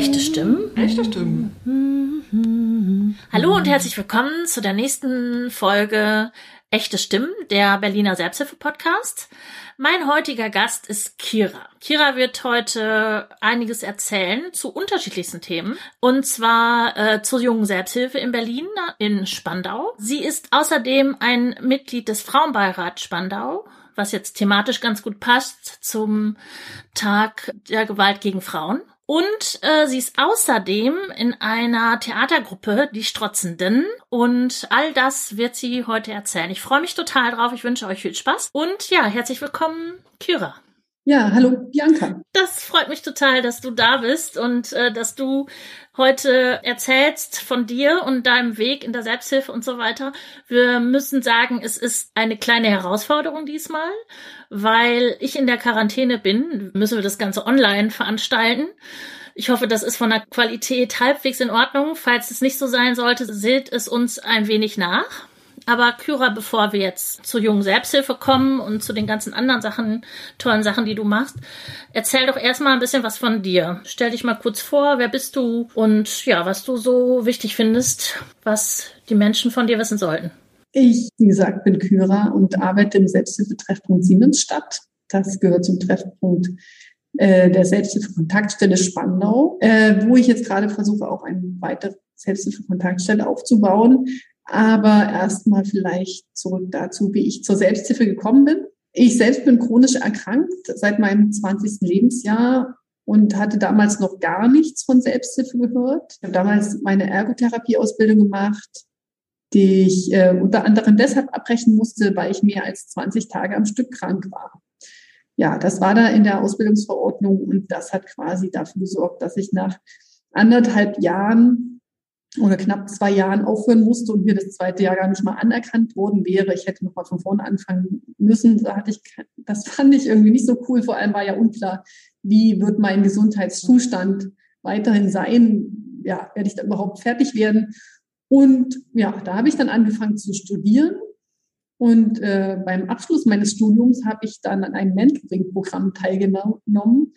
Echte Stimmen? Echte Stimmen. Hallo und herzlich willkommen zu der nächsten Folge Echte Stimmen, der Berliner Selbsthilfe-Podcast. Mein heutiger Gast ist Kira. Kira wird heute einiges erzählen zu unterschiedlichsten Themen. Und zwar äh, zur jungen Selbsthilfe in Berlin, in Spandau. Sie ist außerdem ein Mitglied des Frauenbeirats Spandau was jetzt thematisch ganz gut passt zum Tag der Gewalt gegen Frauen. Und äh, sie ist außerdem in einer Theatergruppe, die Strotzenden. Und all das wird sie heute erzählen. Ich freue mich total drauf. Ich wünsche euch viel Spaß. Und ja, herzlich willkommen, Kyra. Ja, hallo Bianca. Das freut mich total, dass du da bist und äh, dass du heute erzählst von dir und deinem Weg in der Selbsthilfe und so weiter. Wir müssen sagen, es ist eine kleine Herausforderung diesmal, weil ich in der Quarantäne bin, müssen wir das Ganze online veranstalten. Ich hoffe, das ist von der Qualität halbwegs in Ordnung. Falls es nicht so sein sollte, seht es uns ein wenig nach. Aber Kyra, bevor wir jetzt zur jungen Selbsthilfe kommen und zu den ganzen anderen Sachen, tollen Sachen, die du machst, erzähl doch erstmal ein bisschen was von dir. Stell dich mal kurz vor, wer bist du und ja, was du so wichtig findest, was die Menschen von dir wissen sollten. Ich, wie gesagt, bin Kyra und arbeite im Selbsthilfetreffpunkt Siemensstadt. Das gehört zum Treffpunkt äh, der Selbsthilfe-Kontaktstelle Spandau, äh, wo ich jetzt gerade versuche, auch eine weitere Selbsthilfe-Kontaktstelle aufzubauen. Aber erstmal vielleicht zurück dazu, wie ich zur Selbsthilfe gekommen bin. Ich selbst bin chronisch erkrankt seit meinem 20. Lebensjahr und hatte damals noch gar nichts von Selbsthilfe gehört. Ich habe damals meine Ergotherapieausbildung gemacht, die ich äh, unter anderem deshalb abbrechen musste, weil ich mehr als 20 Tage am Stück krank war. Ja, das war da in der Ausbildungsverordnung und das hat quasi dafür gesorgt, dass ich nach anderthalb Jahren oder knapp zwei Jahren aufhören musste und mir das zweite Jahr gar nicht mal anerkannt worden wäre. Ich hätte noch mal von vorne anfangen müssen. Da hatte ich, das fand ich irgendwie nicht so cool. Vor allem war ja unklar, wie wird mein Gesundheitszustand weiterhin sein? Ja, werde ich da überhaupt fertig werden? Und ja, da habe ich dann angefangen zu studieren. Und äh, beim Abschluss meines Studiums habe ich dann an einem Mentoring-Programm teilgenommen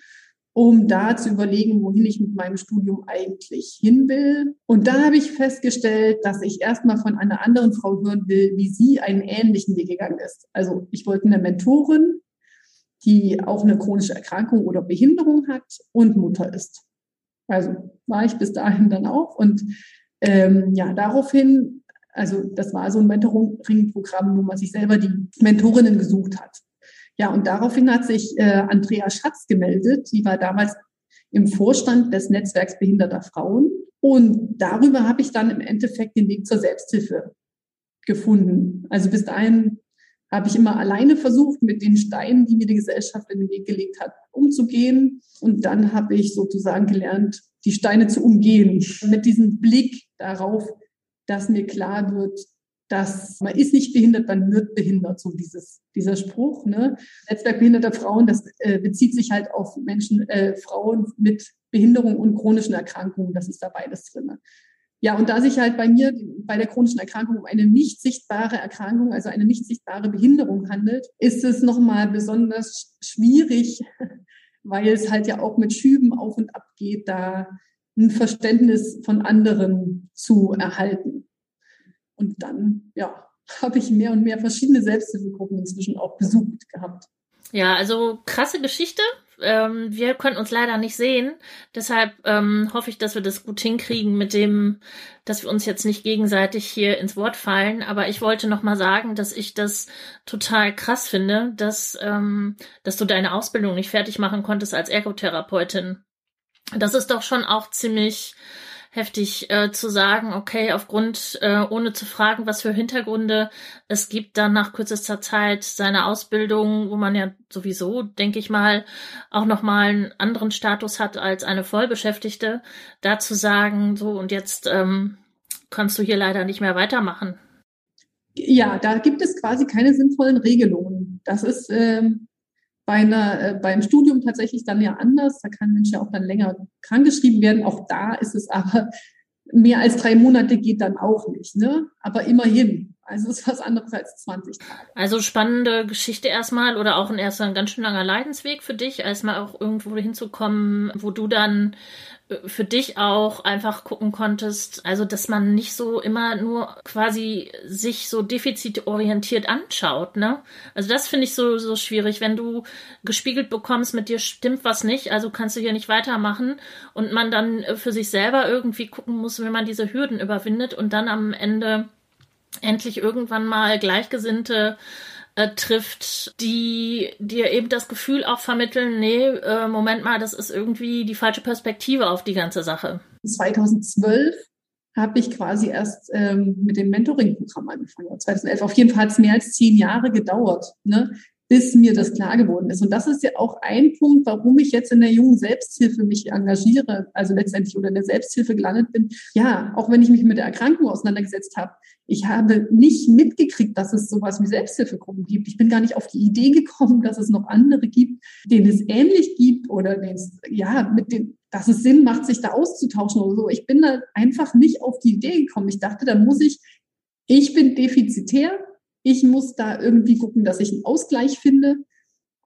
um da zu überlegen, wohin ich mit meinem Studium eigentlich hin will. Und da habe ich festgestellt, dass ich erstmal von einer anderen Frau hören will, wie sie einen ähnlichen Weg gegangen ist. Also ich wollte eine Mentorin, die auch eine chronische Erkrankung oder Behinderung hat und Mutter ist. Also war ich bis dahin dann auch. Und ähm, ja, daraufhin, also das war so ein Mentoring-Programm, wo man sich selber die Mentorinnen gesucht hat. Ja, und daraufhin hat sich äh, Andrea Schatz gemeldet. Sie war damals im Vorstand des Netzwerks behinderter Frauen. Und darüber habe ich dann im Endeffekt den Weg zur Selbsthilfe gefunden. Also bis dahin habe ich immer alleine versucht, mit den Steinen, die mir die Gesellschaft in den Weg gelegt hat, umzugehen. Und dann habe ich sozusagen gelernt, die Steine zu umgehen. Mit diesem Blick darauf, dass mir klar wird, dass man ist nicht behindert, man wird behindert, so dieses, dieser Spruch. Ne? Netzwerk behinderter Frauen, das äh, bezieht sich halt auf Menschen, äh, Frauen mit Behinderung und chronischen Erkrankungen, das ist da beides drin. Ja, und da sich halt bei mir bei der chronischen Erkrankung um eine nicht sichtbare Erkrankung, also eine nicht sichtbare Behinderung handelt, ist es nochmal besonders schwierig, weil es halt ja auch mit Schüben auf und ab geht, da ein Verständnis von anderen zu erhalten. Und dann, ja, habe ich mehr und mehr verschiedene Selbsthilfegruppen inzwischen auch besucht gehabt. Ja, also krasse Geschichte. Ähm, wir können uns leider nicht sehen. Deshalb ähm, hoffe ich, dass wir das gut hinkriegen mit dem, dass wir uns jetzt nicht gegenseitig hier ins Wort fallen. Aber ich wollte noch mal sagen, dass ich das total krass finde, dass, ähm, dass du deine Ausbildung nicht fertig machen konntest als Ergotherapeutin. Das ist doch schon auch ziemlich heftig äh, zu sagen, okay, aufgrund, äh, ohne zu fragen, was für Hintergründe es gibt, dann nach kürzester Zeit seine Ausbildung, wo man ja sowieso, denke ich mal, auch nochmal einen anderen Status hat als eine Vollbeschäftigte, da zu sagen, so und jetzt ähm, kannst du hier leider nicht mehr weitermachen. Ja, da gibt es quasi keine sinnvollen Regelungen. Das ist ähm, bei einer, äh, beim Studium tatsächlich dann ja anders. Da kann ein Mensch ja auch dann länger krankgeschrieben werden. Auch da ist es aber mehr als drei Monate geht dann auch nicht. Ne? Aber immerhin. Also es ist was anderes als 20 Tage. Also spannende Geschichte erstmal oder auch ein erster ein ganz schön langer Leidensweg für dich, erstmal auch irgendwo hinzukommen, wo du dann für dich auch einfach gucken konntest, also dass man nicht so immer nur quasi sich so defizitorientiert anschaut, ne? Also das finde ich so so schwierig, wenn du gespiegelt bekommst, mit dir stimmt was nicht, also kannst du hier nicht weitermachen und man dann für sich selber irgendwie gucken muss, wie man diese Hürden überwindet und dann am Ende endlich irgendwann mal Gleichgesinnte äh, trifft, die dir eben das Gefühl auch vermitteln, nee, äh, Moment mal, das ist irgendwie die falsche Perspektive auf die ganze Sache. 2012 habe ich quasi erst ähm, mit dem Mentoring-Programm angefangen. 2011. Auf jeden Fall hat es mehr als zehn Jahre gedauert. Ne? Bis mir das klar geworden ist. Und das ist ja auch ein Punkt, warum ich jetzt in der jungen Selbsthilfe mich engagiere, also letztendlich oder in der Selbsthilfe gelandet bin. Ja, auch wenn ich mich mit der Erkrankung auseinandergesetzt habe, ich habe nicht mitgekriegt, dass es sowas wie Selbsthilfegruppen gibt. Ich bin gar nicht auf die Idee gekommen, dass es noch andere gibt, denen es ähnlich gibt oder denen es, ja, mit dem, dass es Sinn macht, sich da auszutauschen oder so. Ich bin da einfach nicht auf die Idee gekommen. Ich dachte, da muss ich, ich bin defizitär, ich muss da irgendwie gucken, dass ich einen Ausgleich finde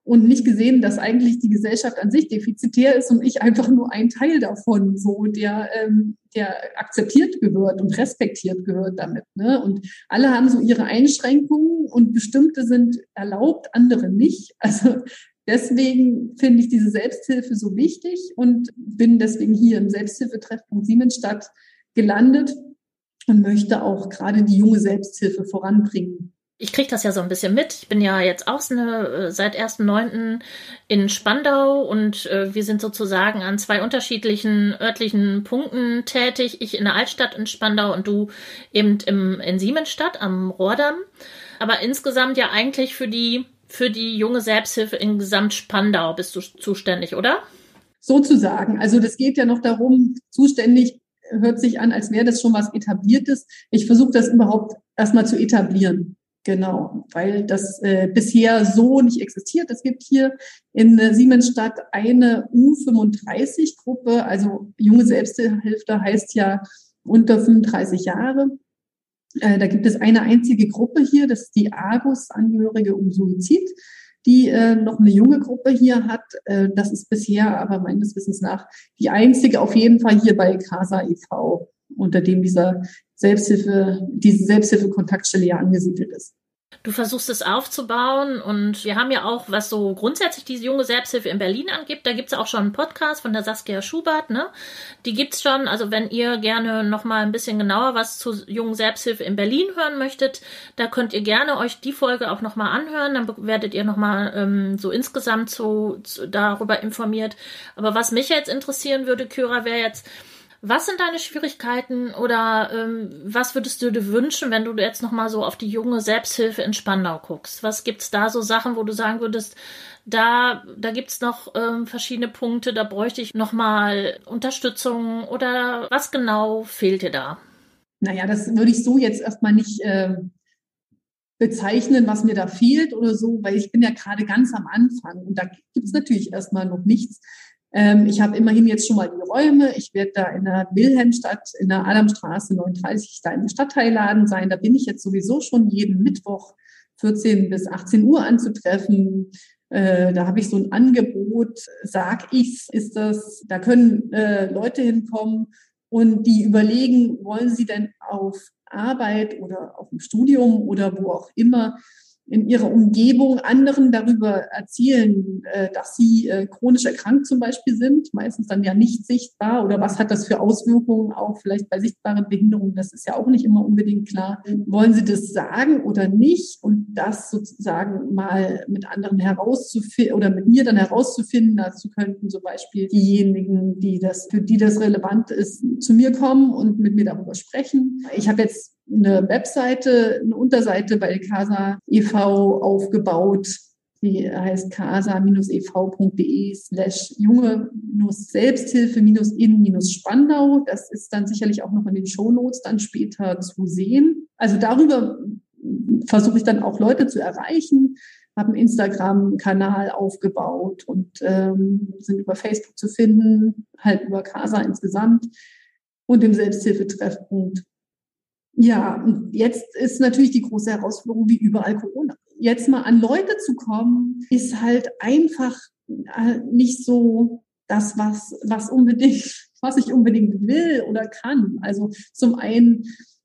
und nicht gesehen, dass eigentlich die Gesellschaft an sich defizitär ist und ich einfach nur ein Teil davon, so der, ähm, der akzeptiert gehört und respektiert gehört damit. Ne? Und alle haben so ihre Einschränkungen und bestimmte sind erlaubt, andere nicht. Also deswegen finde ich diese Selbsthilfe so wichtig und bin deswegen hier im Selbsthilfetreffpunkt Siemensstadt gelandet und möchte auch gerade die junge Selbsthilfe voranbringen ich kriege das ja so ein bisschen mit. Ich bin ja jetzt auch eine, äh, seit 1.9. in Spandau und äh, wir sind sozusagen an zwei unterschiedlichen örtlichen Punkten tätig. Ich in der Altstadt in Spandau und du eben im, in Siemensstadt am Rohrdamm. Aber insgesamt ja eigentlich für die, für die junge Selbsthilfe in Gesamt Spandau bist du zuständig, oder? Sozusagen. Also das geht ja noch darum, zuständig hört sich an, als wäre das schon was etabliertes. Ich versuche das überhaupt erstmal zu etablieren. Genau, weil das äh, bisher so nicht existiert. Es gibt hier in äh, Siemensstadt eine U35-Gruppe, also junge Selbsthilfe heißt ja unter 35 Jahre. Äh, da gibt es eine einzige Gruppe hier, das ist die Argus-Angehörige um Suizid, die äh, noch eine junge Gruppe hier hat. Äh, das ist bisher aber meines Wissens nach die einzige auf jeden Fall hier bei Casa e.V., unter dem dieser Selbsthilfe, diese Selbsthilfe-Kontaktstelle ja angesiedelt ist. Du versuchst es aufzubauen und wir haben ja auch, was so grundsätzlich diese junge Selbsthilfe in Berlin angibt, da gibt es auch schon einen Podcast von der Saskia Schubert, ne? Die gibt's schon. Also wenn ihr gerne nochmal ein bisschen genauer was zu jungen Selbsthilfe in Berlin hören möchtet, da könnt ihr gerne euch die Folge auch nochmal anhören. Dann werdet ihr nochmal ähm, so insgesamt so, so darüber informiert. Aber was mich jetzt interessieren würde, Kyra, wäre jetzt, was sind deine Schwierigkeiten oder ähm, was würdest du dir wünschen, wenn du jetzt nochmal so auf die junge Selbsthilfe in Spandau guckst? Was gibt's da so Sachen, wo du sagen würdest, da, da gibt's noch ähm, verschiedene Punkte, da bräuchte ich nochmal Unterstützung oder was genau fehlt dir da? Naja, das würde ich so jetzt erstmal nicht äh, bezeichnen, was mir da fehlt oder so, weil ich bin ja gerade ganz am Anfang und da gibt's natürlich erstmal noch nichts. Ähm, ich habe immerhin jetzt schon mal die Räume. Ich werde da in der Wilhelmstadt, in der Adamstraße 39, da im Stadtteilladen sein. Da bin ich jetzt sowieso schon jeden Mittwoch 14 bis 18 Uhr anzutreffen. Äh, da habe ich so ein Angebot, sag ich's, ist das, da können äh, Leute hinkommen und die überlegen, wollen sie denn auf Arbeit oder auf dem Studium oder wo auch immer in ihrer Umgebung anderen darüber erzählen, äh, dass sie äh, chronisch erkrankt zum Beispiel sind, meistens dann ja nicht sichtbar oder was hat das für Auswirkungen auch vielleicht bei sichtbaren Behinderungen, das ist ja auch nicht immer unbedingt klar. Wollen sie das sagen oder nicht und das sozusagen mal mit anderen herauszufinden oder mit mir dann herauszufinden, dazu könnten zum Beispiel diejenigen, die das, für die das relevant ist, zu mir kommen und mit mir darüber sprechen. Ich habe jetzt eine Webseite, eine Unterseite bei Casa e.V. aufgebaut. Die heißt casa-ev.de slash junge-selbsthilfe-in-spandau. Das ist dann sicherlich auch noch in den Shownotes dann später zu sehen. Also darüber versuche ich dann auch Leute zu erreichen, habe einen Instagram-Kanal aufgebaut und ähm, sind über Facebook zu finden, halt über Casa insgesamt und im Selbsthilfetreffpunkt Ja, jetzt ist natürlich die große Herausforderung wie überall Corona. Jetzt mal an Leute zu kommen, ist halt einfach äh, nicht so das, was, was unbedingt, was ich unbedingt will oder kann. Also zum einen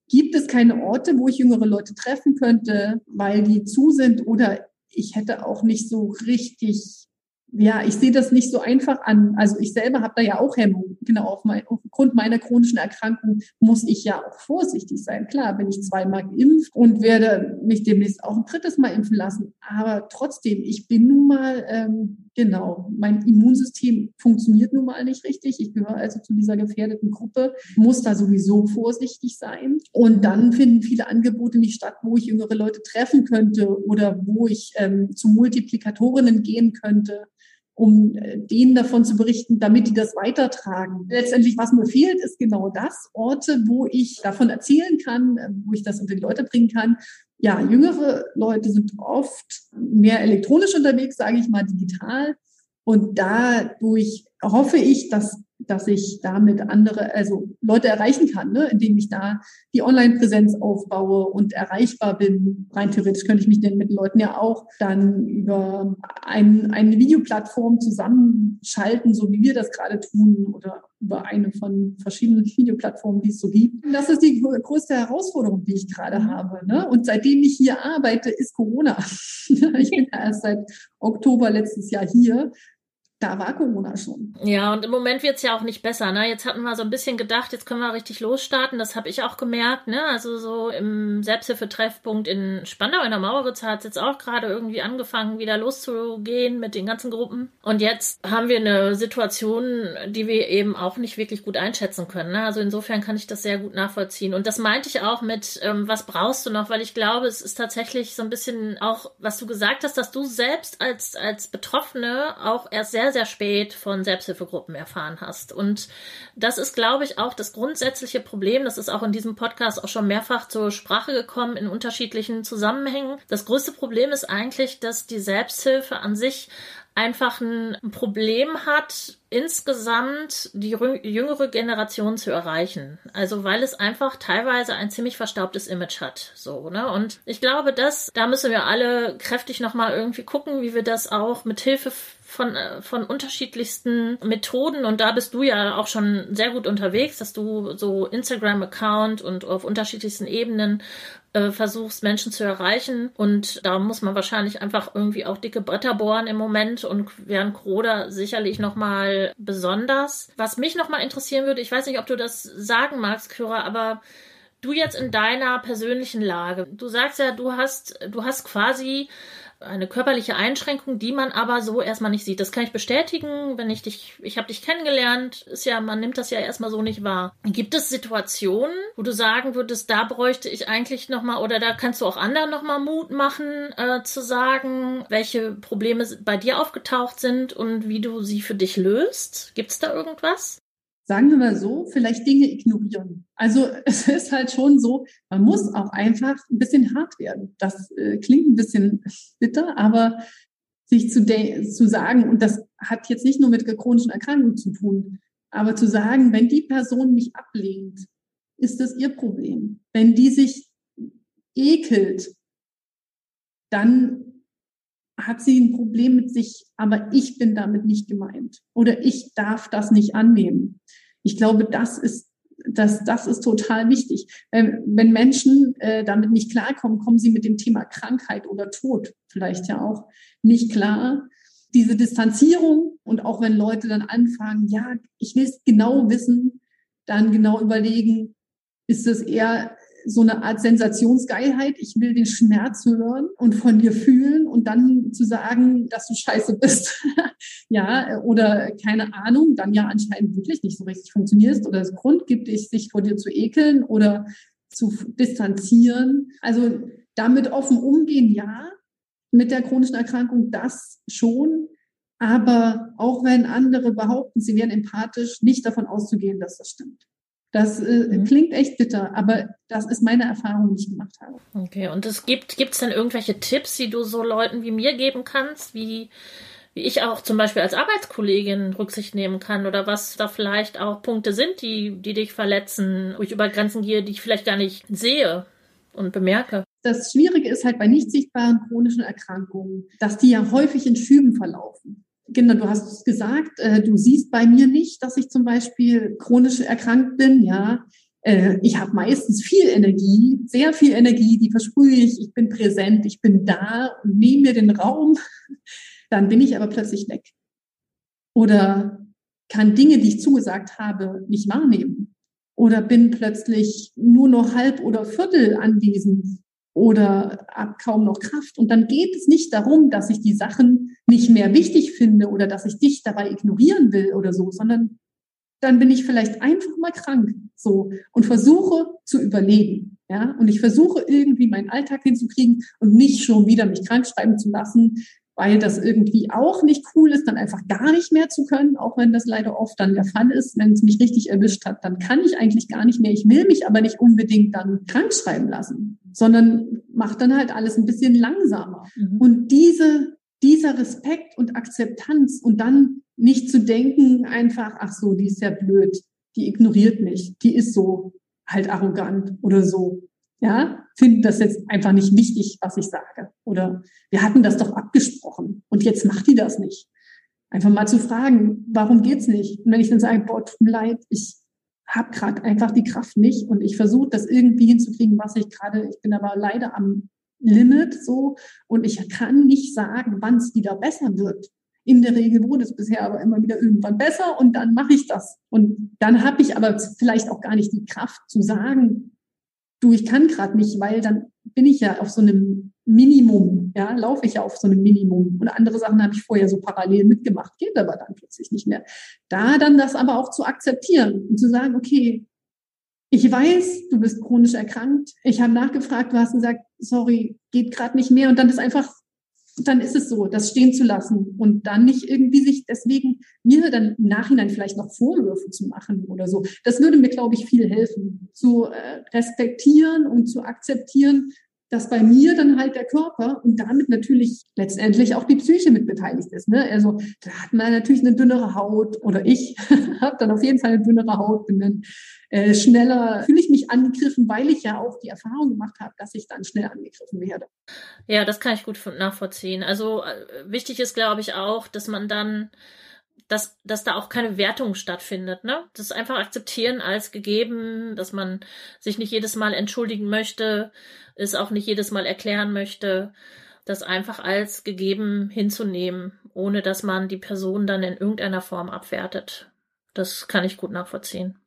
gibt es keine Orte, wo ich jüngere Leute treffen könnte, weil die zu sind oder ich hätte auch nicht so richtig ja, ich sehe das nicht so einfach an. Also ich selber habe da ja auch Hemmungen. Genau, auf mein, aufgrund meiner chronischen Erkrankung muss ich ja auch vorsichtig sein. Klar, bin ich zweimal geimpft und werde mich demnächst auch ein drittes Mal impfen lassen. Aber trotzdem, ich bin nun mal, ähm, genau, mein Immunsystem funktioniert nun mal nicht richtig. Ich gehöre also zu dieser gefährdeten Gruppe, muss da sowieso vorsichtig sein. Und dann finden viele Angebote nicht statt, wo ich jüngere Leute treffen könnte oder wo ich ähm, zu Multiplikatorinnen gehen könnte um äh, denen davon zu berichten, damit die das weitertragen. Letztendlich, was mir fehlt, ist genau das, Orte, wo ich davon erzählen kann, äh, wo ich das unter die Leute bringen kann. Ja, jüngere Leute sind oft mehr elektronisch unterwegs, sage ich mal, digital. Und dadurch hoffe ich, dass dass ich damit andere, also Leute erreichen kann, ne? indem ich da die Online-Präsenz aufbaue und erreichbar bin. Rein theoretisch könnte ich mich denn mit Leuten ja auch dann über ein, eine Videoplattform zusammenschalten, so wie wir das gerade tun, oder über eine von verschiedenen Videoplattformen, die es so gibt. Das ist die größte Herausforderung, die ich gerade habe. Ne? Und seitdem ich hier arbeite, ist Corona. ich bin ja erst seit Oktober letztes Jahr hier da war Corona schon. Ja, und im Moment wird's ja auch nicht besser. Ne? Jetzt hatten wir so ein bisschen gedacht, jetzt können wir richtig losstarten. Das habe ich auch gemerkt. Ne? Also so im Selbsthilfetreffpunkt in Spandau in der Maueritz hat es jetzt auch gerade irgendwie angefangen, wieder loszugehen mit den ganzen Gruppen. Und jetzt haben wir eine Situation, die wir eben auch nicht wirklich gut einschätzen können. Ne? Also insofern kann ich das sehr gut nachvollziehen. Und das meinte ich auch mit, ähm, was brauchst du noch? Weil ich glaube, es ist tatsächlich so ein bisschen auch, was du gesagt hast, dass du selbst als, als Betroffene auch erst sehr sehr spät von Selbsthilfegruppen erfahren hast. Und das ist, glaube ich, auch das grundsätzliche Problem. Das ist auch in diesem Podcast auch schon mehrfach zur Sprache gekommen in unterschiedlichen Zusammenhängen. Das größte Problem ist eigentlich, dass die Selbsthilfe an sich einfach ein Problem hat, insgesamt die jüngere Generation zu erreichen. Also weil es einfach teilweise ein ziemlich verstaubtes Image hat. So, ne? Und ich glaube, dass, da müssen wir alle kräftig nochmal irgendwie gucken, wie wir das auch mit Hilfe von, äh, von unterschiedlichsten Methoden und da bist du ja auch schon sehr gut unterwegs, dass du so Instagram-Account und auf unterschiedlichsten Ebenen äh, versuchst, Menschen zu erreichen. Und da muss man wahrscheinlich einfach irgendwie auch dicke Bretter bohren im Moment und während Corona sicherlich nochmal besonders. Was mich nochmal interessieren würde, ich weiß nicht, ob du das sagen magst, Kyra, aber du jetzt in deiner persönlichen Lage, du sagst ja, du hast, du hast quasi eine körperliche Einschränkung, die man aber so erstmal nicht sieht. Das kann ich bestätigen, wenn ich dich, ich habe dich kennengelernt, ist ja, man nimmt das ja erstmal so nicht wahr. Gibt es Situationen, wo du sagen würdest, da bräuchte ich eigentlich nochmal, oder da kannst du auch anderen nochmal Mut machen, äh, zu sagen, welche Probleme bei dir aufgetaucht sind und wie du sie für dich löst? Gibt es da irgendwas? Sagen wir mal so, vielleicht Dinge ignorieren. Also es ist halt schon so, man muss auch einfach ein bisschen hart werden. Das äh, klingt ein bisschen bitter, aber sich zu, zu sagen, und das hat jetzt nicht nur mit chronischen Erkrankungen zu tun, aber zu sagen, wenn die Person mich ablehnt, ist das ihr Problem. Wenn die sich ekelt, dann hat sie ein Problem mit sich, aber ich bin damit nicht gemeint oder ich darf das nicht annehmen. Ich glaube, das ist das, das ist total wichtig. Wenn Menschen äh, damit nicht klarkommen, kommen sie mit dem Thema Krankheit oder Tod vielleicht ja auch nicht klar. Diese Distanzierung und auch wenn Leute dann anfangen, ja, ich will es genau wissen, dann genau überlegen, ist es eher so eine Art Sensationsgeilheit. Ich will den Schmerz hören und von dir fühlen und dann zu sagen, dass du scheiße bist. ja, oder keine Ahnung, dann ja anscheinend wirklich nicht so richtig funktionierst oder es Grund gibt, sich vor dir zu ekeln oder zu distanzieren. Also damit offen umgehen, ja. Mit der chronischen Erkrankung das schon. Aber auch wenn andere behaupten, sie wären empathisch, nicht davon auszugehen, dass das stimmt. Das äh, mhm. klingt echt bitter, aber das ist meine Erfahrung, die ich gemacht habe. Okay, und es gibt gibt's denn irgendwelche Tipps, die du so Leuten wie mir geben kannst, wie wie ich auch zum Beispiel als Arbeitskollegin Rücksicht nehmen kann oder was da vielleicht auch Punkte sind, die, die dich verletzen, wo ich über Grenzen gehe, die ich vielleicht gar nicht sehe und bemerke. Das Schwierige ist halt bei nicht sichtbaren chronischen Erkrankungen, dass die ja häufig in Schüben verlaufen. Genau, du hast es gesagt, äh, du siehst bei mir nicht, dass ich zum Beispiel chronisch erkrankt bin, ja. Äh, ich habe meistens viel Energie, sehr viel Energie, die versprühe ich, ich bin präsent, ich bin da und nehme mir den Raum. Dann bin ich aber plötzlich weg. Oder kann Dinge, die ich zugesagt habe, nicht wahrnehmen. Oder bin plötzlich nur noch halb oder viertel anwesend oder habe kaum noch Kraft. Und dann geht es nicht darum, dass ich die Sachen nicht mehr wichtig finde oder dass ich dich dabei ignorieren will oder so, sondern dann bin ich vielleicht einfach mal krank so und versuche zu überleben. Ja, und ich versuche irgendwie meinen Alltag hinzukriegen und nicht schon wieder mich krank schreiben zu lassen, weil das irgendwie auch nicht cool ist, dann einfach gar nicht mehr zu können, auch wenn das leider oft dann der Fall ist. Wenn es mich richtig erwischt hat, dann kann ich eigentlich gar nicht mehr. Ich will mich aber nicht unbedingt dann krank schreiben lassen, sondern mache dann halt alles ein bisschen langsamer. Mhm. Und diese, dieser Respekt und Akzeptanz und dann nicht zu denken einfach, ach so, die ist ja blöd, die ignoriert mich, die ist so halt arrogant oder so ja, finden das jetzt einfach nicht wichtig, was ich sage. Oder wir hatten das doch abgesprochen und jetzt macht die das nicht. Einfach mal zu fragen, warum geht's nicht? Und wenn ich dann sage, boah, tut mir leid, ich habe gerade einfach die Kraft nicht und ich versuche das irgendwie hinzukriegen, was ich gerade, ich bin aber leider am Limit so und ich kann nicht sagen, wann es wieder besser wird. In der Regel wurde es bisher aber immer wieder irgendwann besser und dann mache ich das. Und dann habe ich aber vielleicht auch gar nicht die Kraft zu sagen, du, ich kann gerade nicht, weil dann bin ich ja auf so einem Minimum, ja, laufe ich ja auf so einem Minimum. Und andere Sachen habe ich vorher so parallel mitgemacht, geht aber dann plötzlich nicht mehr. Da dann das aber auch zu akzeptieren und zu sagen, okay, ich weiß, du bist chronisch erkrankt. Ich habe nachgefragt, du hast gesagt, sorry, geht gerade nicht mehr. Und dann ist einfach dann ist es so, das stehen zu lassen und dann nicht irgendwie sich deswegen mir dann im Nachhinein vielleicht noch Vorwürfe zu machen oder so. Das würde mir, glaube ich, viel helfen, zu äh, respektieren und zu akzeptieren, dass bei mir dann halt der Körper und damit natürlich letztendlich auch die Psyche mit beteiligt ist. Ne? Also da hat man natürlich eine dünnere Haut oder ich habe dann auf jeden Fall eine dünnere Haut, bin dann äh, schneller, fühle ich mich angegriffen, weil ich ja auch die Erfahrung gemacht habe, dass ich dann schnell angegriffen werde. Ja, das kann ich gut nachvollziehen. Also äh, wichtig ist, glaube ich, auch, dass man dann dass, dass da auch keine Wertung stattfindet, ne? Das einfach akzeptieren als gegeben, dass man sich nicht jedes Mal entschuldigen möchte, es auch nicht jedes Mal erklären möchte, das einfach als gegeben hinzunehmen, ohne dass man die Person dann in irgendeiner Form abwertet. Das kann ich gut nachvollziehen.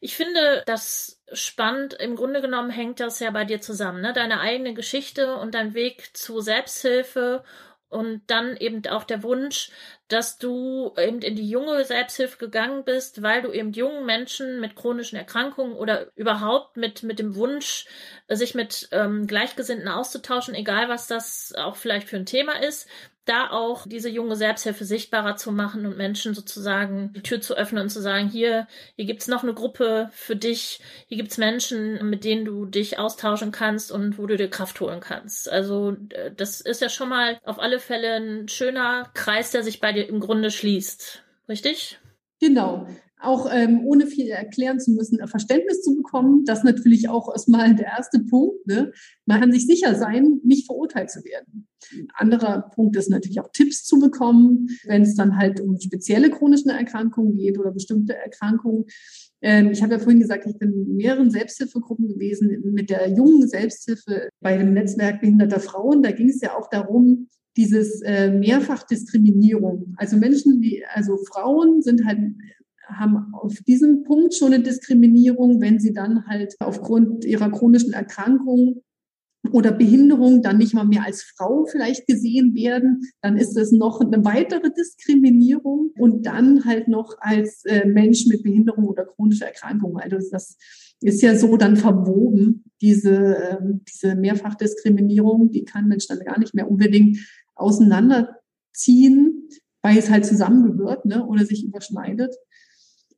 Ich finde das spannend. Im Grunde genommen hängt das ja bei dir zusammen, ne? Deine eigene Geschichte und dein Weg zu Selbsthilfe und dann eben auch der Wunsch, dass du eben in die junge Selbsthilfe gegangen bist, weil du eben jungen Menschen mit chronischen Erkrankungen oder überhaupt mit, mit dem Wunsch, sich mit ähm, Gleichgesinnten auszutauschen, egal was das auch vielleicht für ein Thema ist, da auch diese junge Selbsthilfe sichtbarer zu machen und Menschen sozusagen die Tür zu öffnen und zu sagen, hier, hier gibt's noch eine Gruppe für dich, hier gibt's Menschen, mit denen du dich austauschen kannst und wo du dir Kraft holen kannst. Also äh, das ist ja schon mal auf alle Fälle ein schöner Kreis, der sich bei dir im Grunde schließt. Richtig? Genau auch ähm, ohne viel erklären zu müssen, Verständnis zu bekommen. Das natürlich auch erstmal der erste Punkt. Ne? Man kann sich sicher sein, nicht verurteilt zu werden. Ein anderer Punkt ist natürlich auch Tipps zu bekommen, wenn es dann halt um spezielle chronische Erkrankungen geht oder bestimmte Erkrankungen. Ähm, ich habe ja vorhin gesagt, ich bin in mehreren Selbsthilfegruppen gewesen, mit der jungen Selbsthilfe bei dem Netzwerk behinderter Frauen. Da ging es ja auch darum, dieses äh, Mehrfachdiskriminierung. Also Menschen, die, also Frauen sind halt haben auf diesem Punkt schon eine Diskriminierung, wenn sie dann halt aufgrund ihrer chronischen Erkrankung oder Behinderung dann nicht mal mehr als Frau vielleicht gesehen werden, dann ist es noch eine weitere Diskriminierung und dann halt noch als äh, Mensch mit Behinderung oder chronischer Erkrankung. Also das ist ja so dann verwoben, diese, äh, diese Mehrfachdiskriminierung, die kann Mensch dann gar nicht mehr unbedingt auseinanderziehen, weil es halt zusammengehört ne, oder sich überschneidet.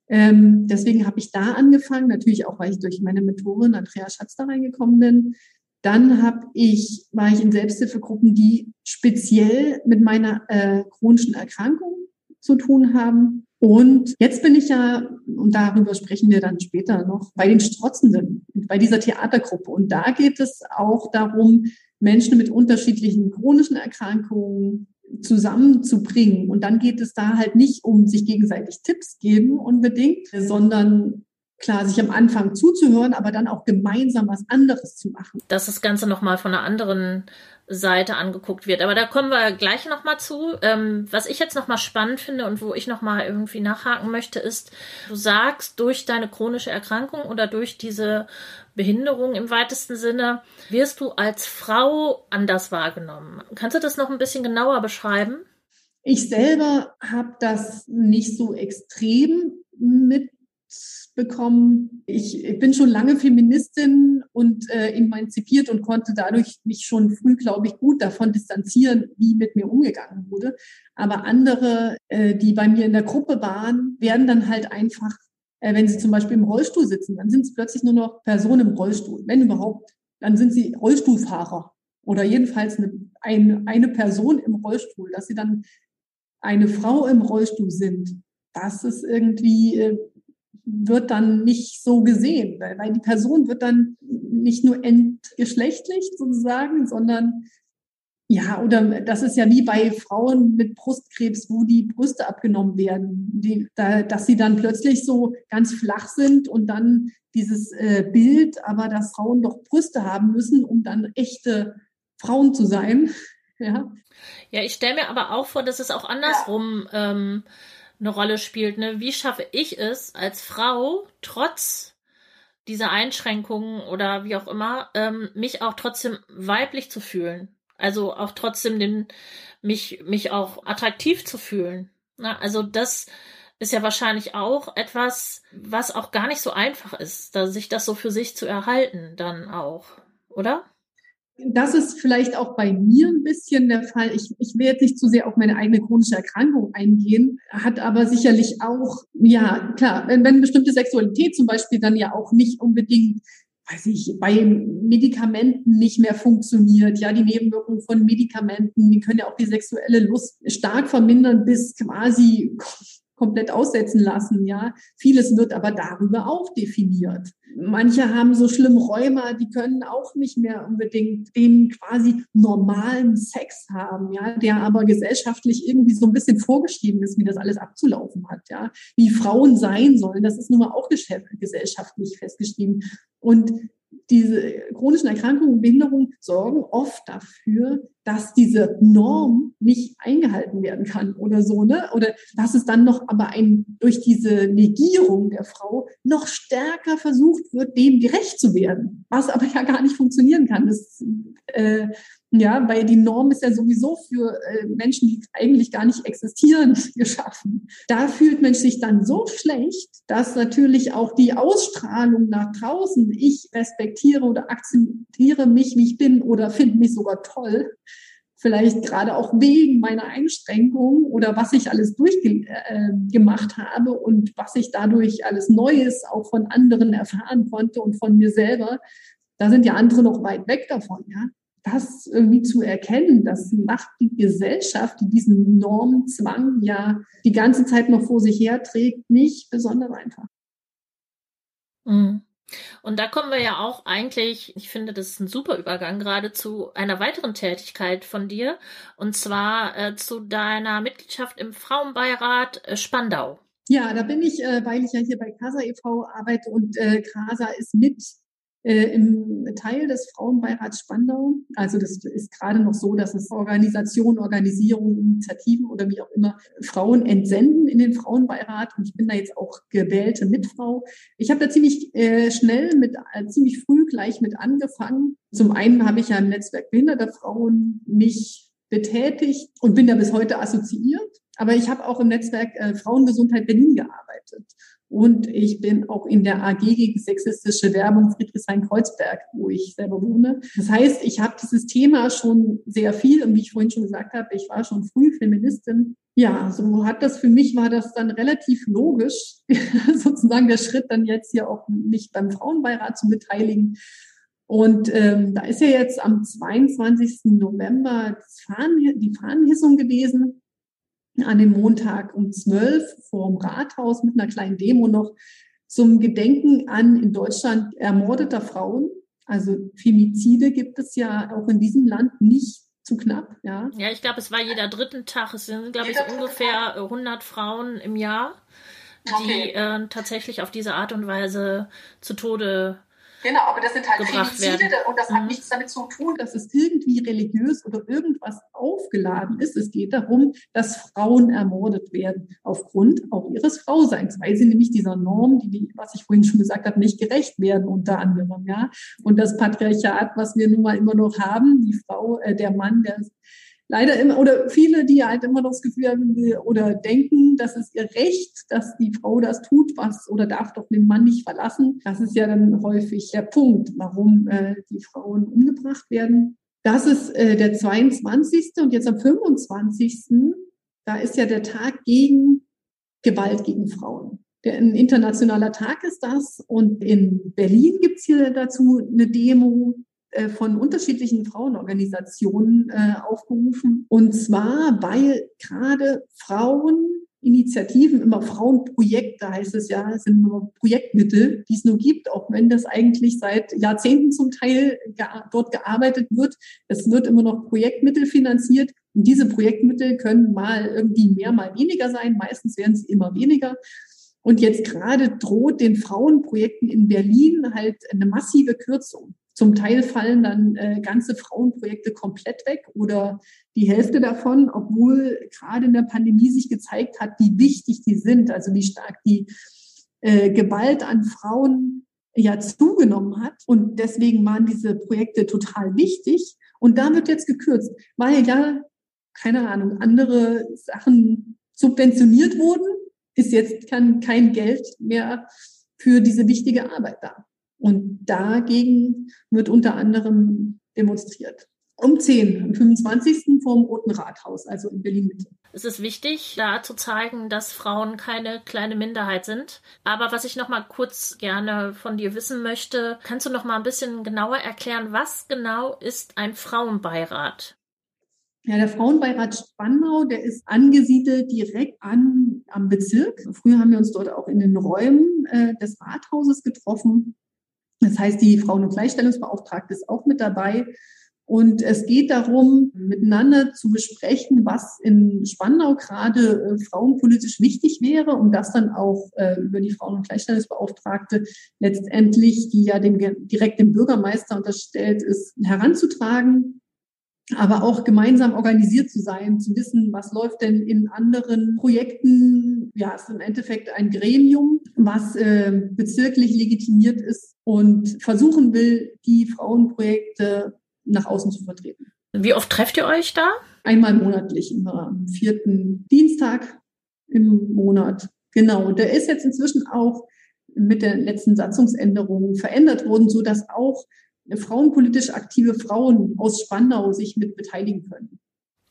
Ähm, deswegen habe ich da angefangen, natürlich auch, weil ich durch meine Mentorin Andrea Schatz da reingekommen bin, Dann habe ich, war ich in Selbsthilfegruppen, die speziell mit meiner äh, chronischen Erkrankung zu tun haben. Und jetzt bin ich ja, und darüber sprechen wir dann später noch, bei den Strotzenden, bei dieser Theatergruppe. Und da geht es auch darum, Menschen mit unterschiedlichen chronischen Erkrankungen zusammenzubringen. Und dann geht es da halt nicht um sich gegenseitig Tipps geben unbedingt, sondern klar, sich am Anfang zuzuhören, aber dann auch gemeinsam was anderes zu machen. Dass das Ganze nochmal von einer anderen Seite angeguckt wird. Aber da kommen wir gleich nochmal zu. Ähm, was ich jetzt nochmal spannend finde und wo ich nochmal irgendwie nachhaken möchte, ist, du sagst, durch deine chronische Erkrankung oder durch diese Behinderung im weitesten Sinne, wirst du als Frau anders wahrgenommen. Kannst du das noch ein bisschen genauer beschreiben? Ich selber habe das nicht so extrem mit bekommen. Ich, ich bin schon lange Feministin und äh, emanzipiert und konnte dadurch mich schon früh, glaube ich, gut davon distanzieren, wie mit mir umgegangen wurde. Aber andere, äh, die bei mir in der Gruppe waren, werden dann halt einfach, äh, wenn sie zum Beispiel im Rollstuhl sitzen, dann sind es plötzlich nur noch Personen im Rollstuhl, wenn überhaupt. Dann sind sie Rollstuhlfahrer oder jedenfalls eine, eine, eine Person im Rollstuhl, dass sie dann eine Frau im Rollstuhl sind. Das ist irgendwie äh, wird dann nicht so gesehen, weil, weil die Person wird dann nicht nur entgeschlechtlicht sozusagen, sondern ja, oder das ist ja wie bei Frauen mit Brustkrebs, wo die Brüste abgenommen werden, die, da, dass sie dann plötzlich so ganz flach sind und dann dieses äh, Bild, aber dass Frauen doch Brüste haben müssen, um dann echte Frauen zu sein. Ja, ja ich stelle mir aber auch vor, dass es auch andersrum ja. ähm, eine Rolle spielt. Ne? Wie schaffe ich es als Frau, trotz dieser Einschränkungen oder wie auch immer, ähm, mich auch trotzdem weiblich zu fühlen? Also auch trotzdem den, mich, mich auch attraktiv zu fühlen. Na, also das ist ja wahrscheinlich auch etwas, was auch gar nicht so einfach ist, da sich das so für sich zu erhalten, dann auch, oder? Das ist vielleicht auch bei mir ein bisschen der Fall. Ich, ich will jetzt nicht zu sehr auf meine eigene chronische Erkrankung eingehen, hat aber sicherlich auch, ja, klar, wenn, wenn bestimmte Sexualität zum Beispiel dann ja auch nicht unbedingt weiß ich, bei Medikamenten nicht mehr funktioniert. Ja, die Nebenwirkungen von Medikamenten, die können ja auch die sexuelle Lust stark vermindern bis quasi komplett aussetzen lassen. Ja, vieles wird aber darüber auch definiert. Manche haben so schlimm Rheuma, die können auch nicht mehr unbedingt den quasi normalen Sex haben, ja, der aber gesellschaftlich irgendwie so ein bisschen vorgeschrieben ist, wie das alles abzulaufen hat, ja, wie Frauen sein sollen. Das ist nun mal auch gesellschaftlich festgeschrieben. Und diese chronischen Erkrankungen und Behinderungen sorgen oft dafür, dass diese Norm nicht eingehalten werden kann oder so, ne? Oder dass es dann noch aber ein, durch diese Negierung der Frau noch stärker versucht wird, dem gerecht zu werden, was aber ja gar nicht funktionieren kann. Das, äh, ja, weil die Norm ist ja sowieso für äh, Menschen, die eigentlich gar nicht existieren, geschaffen. Da fühlt Mensch sich dann so schlecht, dass natürlich auch die Ausstrahlung nach draußen, ich respektiere oder akzeptiere mich, wie ich bin oder finde mich sogar toll, vielleicht gerade auch wegen meiner Einschränkung oder was ich alles durchgemacht äh, habe und was ich dadurch alles Neues auch von anderen erfahren konnte und von mir selber, da sind ja andere noch weit weg davon, ja das irgendwie zu erkennen, das macht die Gesellschaft, die diesen Normzwang ja die ganze Zeit noch vor sich her trägt, nicht besonders einfach. Mhm. Und da kommen wir ja auch eigentlich, ich finde, das ist ein super Übergang gerade zu einer weiteren Tätigkeit von dir, und zwar äh, zu deiner Mitgliedschaft im Frauenbeirat äh, Spandau. Ja, da bin ich, äh, weil ich ja hier bei Casa e.V. arbeite und äh, Casa ist mit äh, im Teil des Frauenbeirats Spandau. Also das ist gerade noch so, dass es Organisationen, Organisierungen, Initiativen oder wie auch immer Frauen entsenden in den Frauenbeirat. Und ich bin da jetzt auch gewählte Mitfrau. Ich habe da ziemlich äh, schnell mit, äh, ziemlich früh gleich mit angefangen. Zum einen habe ich ja im Netzwerk behinderter Frauen mich betätigt und bin da bis heute assoziiert. Aber ich habe auch im Netzwerk äh, Frauengesundheit Berlin gearbeitet. Und ich bin auch in der AG gegen sexistische Werbung Friedrichshain-Kreuzberg, wo ich selber wohne. Das heißt, ich habe dieses Thema schon sehr viel und wie ich vorhin schon gesagt habe, ich war schon früh Feministin. Ja, so hat das für mich war das dann relativ logisch, sozusagen der Schritt dann jetzt hier auch mich beim Frauenbeirat zu beteiligen. Und ähm, da ist ja jetzt am 22. November Fahnen, die Fahnenhissung gewesen, an dem Montag um 12 vor dem Rathaus mit einer kleinen Demo noch zum Gedenken an in Deutschland ermordeter Frauen. Also Femizide gibt es ja auch in diesem Land nicht zu knapp, ja. Ja, ich glaube, es war jeder dritten Tag. Es sind, glaube ich, so ungefähr 100 Frauen im Jahr, die okay. äh, tatsächlich auf diese Art und Weise zu Tode Genau, aber das sind halt Femizide und das mhm. hat nichts damit zu tun, dass es irgendwie religiös oder irgendwas aufgeladen ist. Es geht darum, dass Frauen ermordet werden aufgrund auch ihres Frauseins, weil sie nämlich dieser Norm, die, was ich vorhin schon gesagt habe, nicht gerecht werden unter anderem, ja. Und das Patriarchat, was wir nun mal immer noch haben, die Frau, äh, der Mann, der leider immer, oder viele, die halt immer noch das Gefühl haben oder denken, das ist ihr Recht, dass die Frau das tut, was oder darf doch den Mann nicht verlassen. Das ist ja dann häufig der Punkt, warum äh, die Frauen umgebracht werden. Das ist äh, der 22. und jetzt am 25. Da ist ja der Tag gegen Gewalt gegen Frauen. Der, ein internationaler Tag ist das. Und in Berlin gibt's hier dazu eine Demo. Äh, von unterschiedlichen Frauenorganisationen äh, aufgerufen. Und zwar, weil gerade Frauen Initiativen, immer Frauenprojekte heißt es ja, sind nur Projektmittel, die es nur gibt, auch wenn das eigentlich seit Jahrzehnten zum Teil dort gearbeitet wird. Es wird immer noch Projektmittel finanziert und diese Projektmittel können mal irgendwie mehr, mal weniger sein. Meistens werden sie immer weniger. Und jetzt gerade droht den Frauenprojekten in Berlin halt eine massive Kürzung. Zum Teil fallen dann äh, ganze Frauenprojekte komplett weg oder die Hälfte davon, obwohl gerade in der Pandemie sich gezeigt hat, wie wichtig die sind, also wie stark die äh, Gewalt an Frauen ja zugenommen hat. Und deswegen waren diese Projekte total wichtig. Und da wird jetzt gekürzt, weil ja, keine Ahnung, andere Sachen subventioniert wurden, ist jetzt kann kein Geld mehr für diese wichtige Arbeit da. Und dagegen wird unter anderem demonstriert. Um 10, am 25. vorm Roten Rathaus, also in Berlin-Mitte. Es ist wichtig, da zu zeigen, dass Frauen keine kleine Minderheit sind. Aber was ich noch mal kurz gerne von dir wissen möchte, kannst du noch mal ein bisschen genauer erklären, was genau ist ein Frauenbeirat? Ja, der Frauenbeirat Spandau, der ist angesiedelt direkt an, am Bezirk. Früher haben wir uns dort auch in den Räumen äh, des Rathauses getroffen. Das heißt, die Frauen- und Gleichstellungsbeauftragte ist auch mit dabei. Und es geht darum, miteinander zu besprechen, was in Spandau gerade äh, frauenpolitisch wichtig wäre, um das dann auch äh, über die Frauen- und Gleichstellungsbeauftragte letztendlich, die ja dem, direkt dem Bürgermeister unterstellt ist, heranzutragen aber auch gemeinsam organisiert zu sein, zu wissen, was läuft denn in anderen Projekten. Ja, es ist im Endeffekt ein Gremium, was äh, bezirklich legitimiert ist und versuchen will, die Frauenprojekte nach außen zu vertreten. Wie oft trefft ihr euch da? Einmal monatlich, immer am vierten Dienstag im Monat. Genau. Der ist jetzt inzwischen auch mit der letzten Satzungsänderung verändert worden, so dass auch frauenpolitisch aktive Frauen aus Spandau sich mit beteiligen können.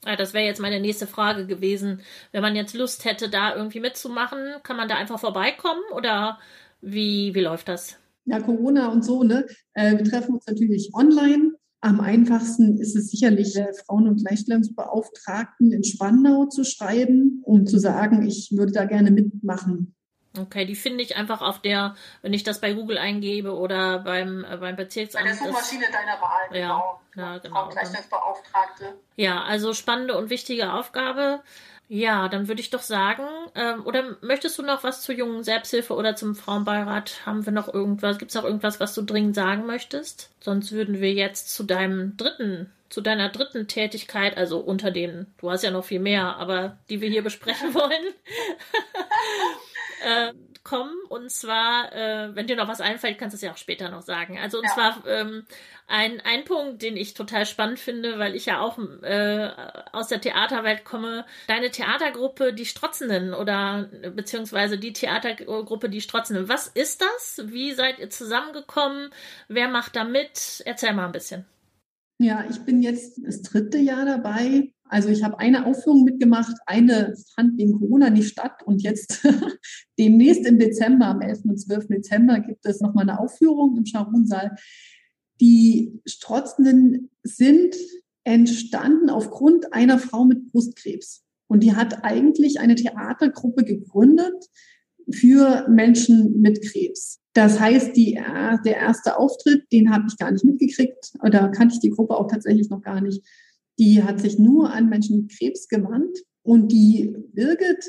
Ja, das wäre jetzt meine nächste Frage gewesen. Wenn man jetzt Lust hätte, da irgendwie mitzumachen, kann man da einfach vorbeikommen oder wie, wie läuft das? Ja, Corona und so, ne? Äh, wir treffen uns natürlich online. Am einfachsten ist es sicherlich, der Frauen- und Gleichstellungsbeauftragten in Spandau zu schreiben, um zu sagen, ich würde da gerne mitmachen. Okay, die finde ich einfach auf der, wenn ich das bei Google eingebe oder beim, äh, beim Bezirksamt. Bei der Suchmaschine das, deiner Wahl, ja, genau. Ja, genau. Gleichstellungsbeauftragte. Ja, also spannende und wichtige Aufgabe. Ja, dann würde ich doch sagen, ähm, oder möchtest du noch was zur jungen Selbsthilfe oder zum Frauenbeirat? Haben wir noch irgendwas? Gibt es noch irgendwas, was du dringend sagen möchtest? Sonst würden wir jetzt zu deinem dritten, zu deiner dritten Tätigkeit, also unter den, du hast ja noch viel mehr, aber die wir hier besprechen wollen. Äh, kommen. Und zwar, äh, wenn dir noch was einfällt, kannst du es ja auch später noch sagen. Also und ja. zwar ähm, ein, ein Punkt, den ich total spannend finde, weil ich ja auch äh, aus der Theaterwelt komme. Deine Theatergruppe, die Strotzenden oder beziehungsweise die Theatergruppe, die Strotzenden. Was ist das? Wie seid ihr zusammengekommen? Wer macht da mit? Erzähl mal ein bisschen. Ja, ich bin jetzt das dritte Jahr dabei also ich habe eine Aufführung mitgemacht, eine fand wegen Corona nicht statt und jetzt demnächst im Dezember, am 11. und 12. Dezember gibt es nochmal eine Aufführung im Scharunsaal. die Strotzenden sind entstanden aufgrund einer Frau mit Brustkrebs. Und die hat eigentlich eine Theatergruppe gegründet für Menschen mit Krebs. Das heißt, die, der erste Auftritt, den habe ich gar nicht mitgekriegt. Da kannte ich die Gruppe auch tatsächlich noch gar nicht. Die hat sich nur an Menschen mit Krebs gewandt. Und die Birgit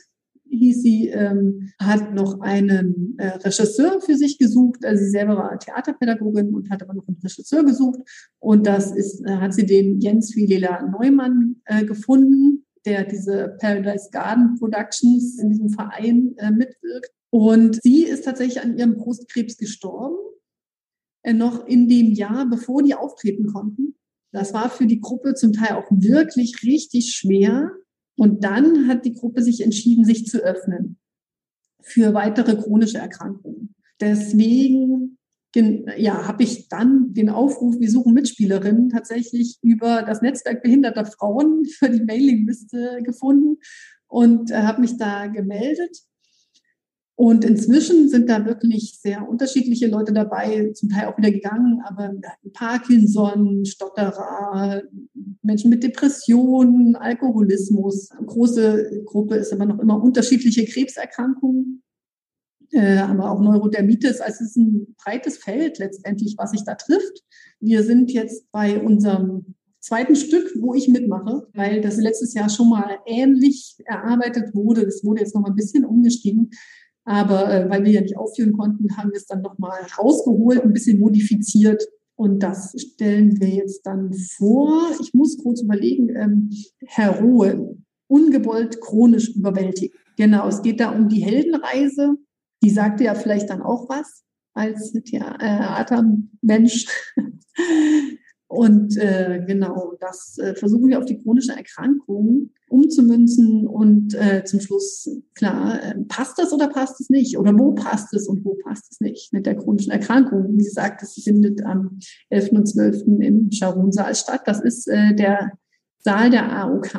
hieß sie, ähm, hat noch einen äh, Regisseur für sich gesucht. Also sie selber war Theaterpädagogin und hat aber noch einen Regisseur gesucht. Und das ist, äh, hat sie den Jens Vilela Neumann äh, gefunden, der diese Paradise Garden Productions in diesem Verein äh, mitwirkt. Und sie ist tatsächlich an ihrem Brustkrebs gestorben, äh, noch in dem Jahr, bevor die auftreten konnten. Das war für die Gruppe zum Teil auch wirklich richtig schwer, und dann hat die Gruppe sich entschieden, sich zu öffnen für weitere chronische Erkrankungen. Deswegen ja, habe ich dann den Aufruf, wir suchen Mitspielerinnen, tatsächlich über das Netzwerk behinderter Frauen für die Mailingliste gefunden und äh, habe mich da gemeldet und inzwischen sind da wirklich sehr unterschiedliche Leute dabei, zum Teil auch wieder gegangen, aber Parkinson, Stotterer, Menschen mit Depressionen, Alkoholismus. Eine große Gruppe ist aber noch immer unterschiedliche Krebserkrankungen, äh, aber auch Neurodermitis. Also es ist ein breites Feld letztendlich, was sich da trifft. Wir sind jetzt bei unserem zweiten Stück, wo ich mitmache, weil das letztes Jahr schon mal ähnlich erarbeitet wurde. Das wurde jetzt noch mal ein bisschen umgestiegen. Aber äh, weil wir ja nicht aufführen konnten, haben wir es dann nochmal rausgeholt, ein bisschen modifiziert. Und das stellen wir jetzt dann vor. Ich muss kurz überlegen, ähm, Heroen, ungewollt chronisch überwältigt. Genau, es geht da um die Heldenreise. Die sagte ja vielleicht dann auch was als Theatermensch. Und äh, genau, das äh, versuchen wir auf die chronische Erkrankung umzumünzen und äh, zum Schluss, klar, äh, passt das oder passt es nicht? Oder wo passt es und wo passt es nicht mit der chronischen Erkrankung? Wie gesagt, es findet am 11. und 12. im Scharun-Saal statt. Das ist äh, der Saal der AOK.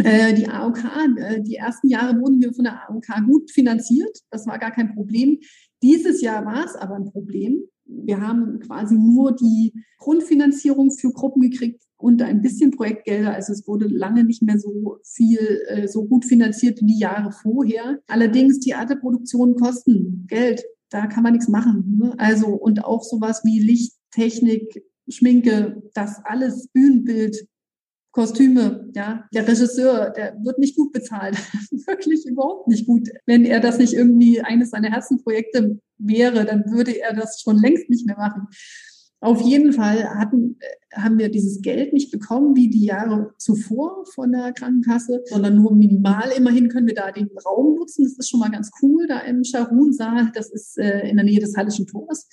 Äh, die AOK, äh, die ersten Jahre wurden wir von der AOK gut finanziert. Das war gar kein Problem. Dieses Jahr war es aber ein Problem, wir haben quasi nur die Grundfinanzierung für Gruppen gekriegt und ein bisschen Projektgelder. Also es wurde lange nicht mehr so viel, äh, so gut finanziert wie die Jahre vorher. Allerdings Theaterproduktionen kosten Geld. Da kann man nichts machen. Ne? Also und auch sowas wie Licht, Technik, Schminke, das alles Bühnenbild, Kostüme, ja. Der Regisseur, der wird nicht gut bezahlt. Wirklich überhaupt nicht gut. Wenn er das nicht irgendwie eines seiner Herzenprojekte wäre, dann würde er das schon längst nicht mehr machen. Auf jeden Fall hatten, haben wir dieses Geld nicht bekommen wie die Jahre zuvor von der Krankenkasse, sondern nur minimal. Immerhin können wir da den Raum nutzen. Das ist schon mal ganz cool, da im Scharun-Saal. Das ist äh, in der Nähe des Hallischen Tores.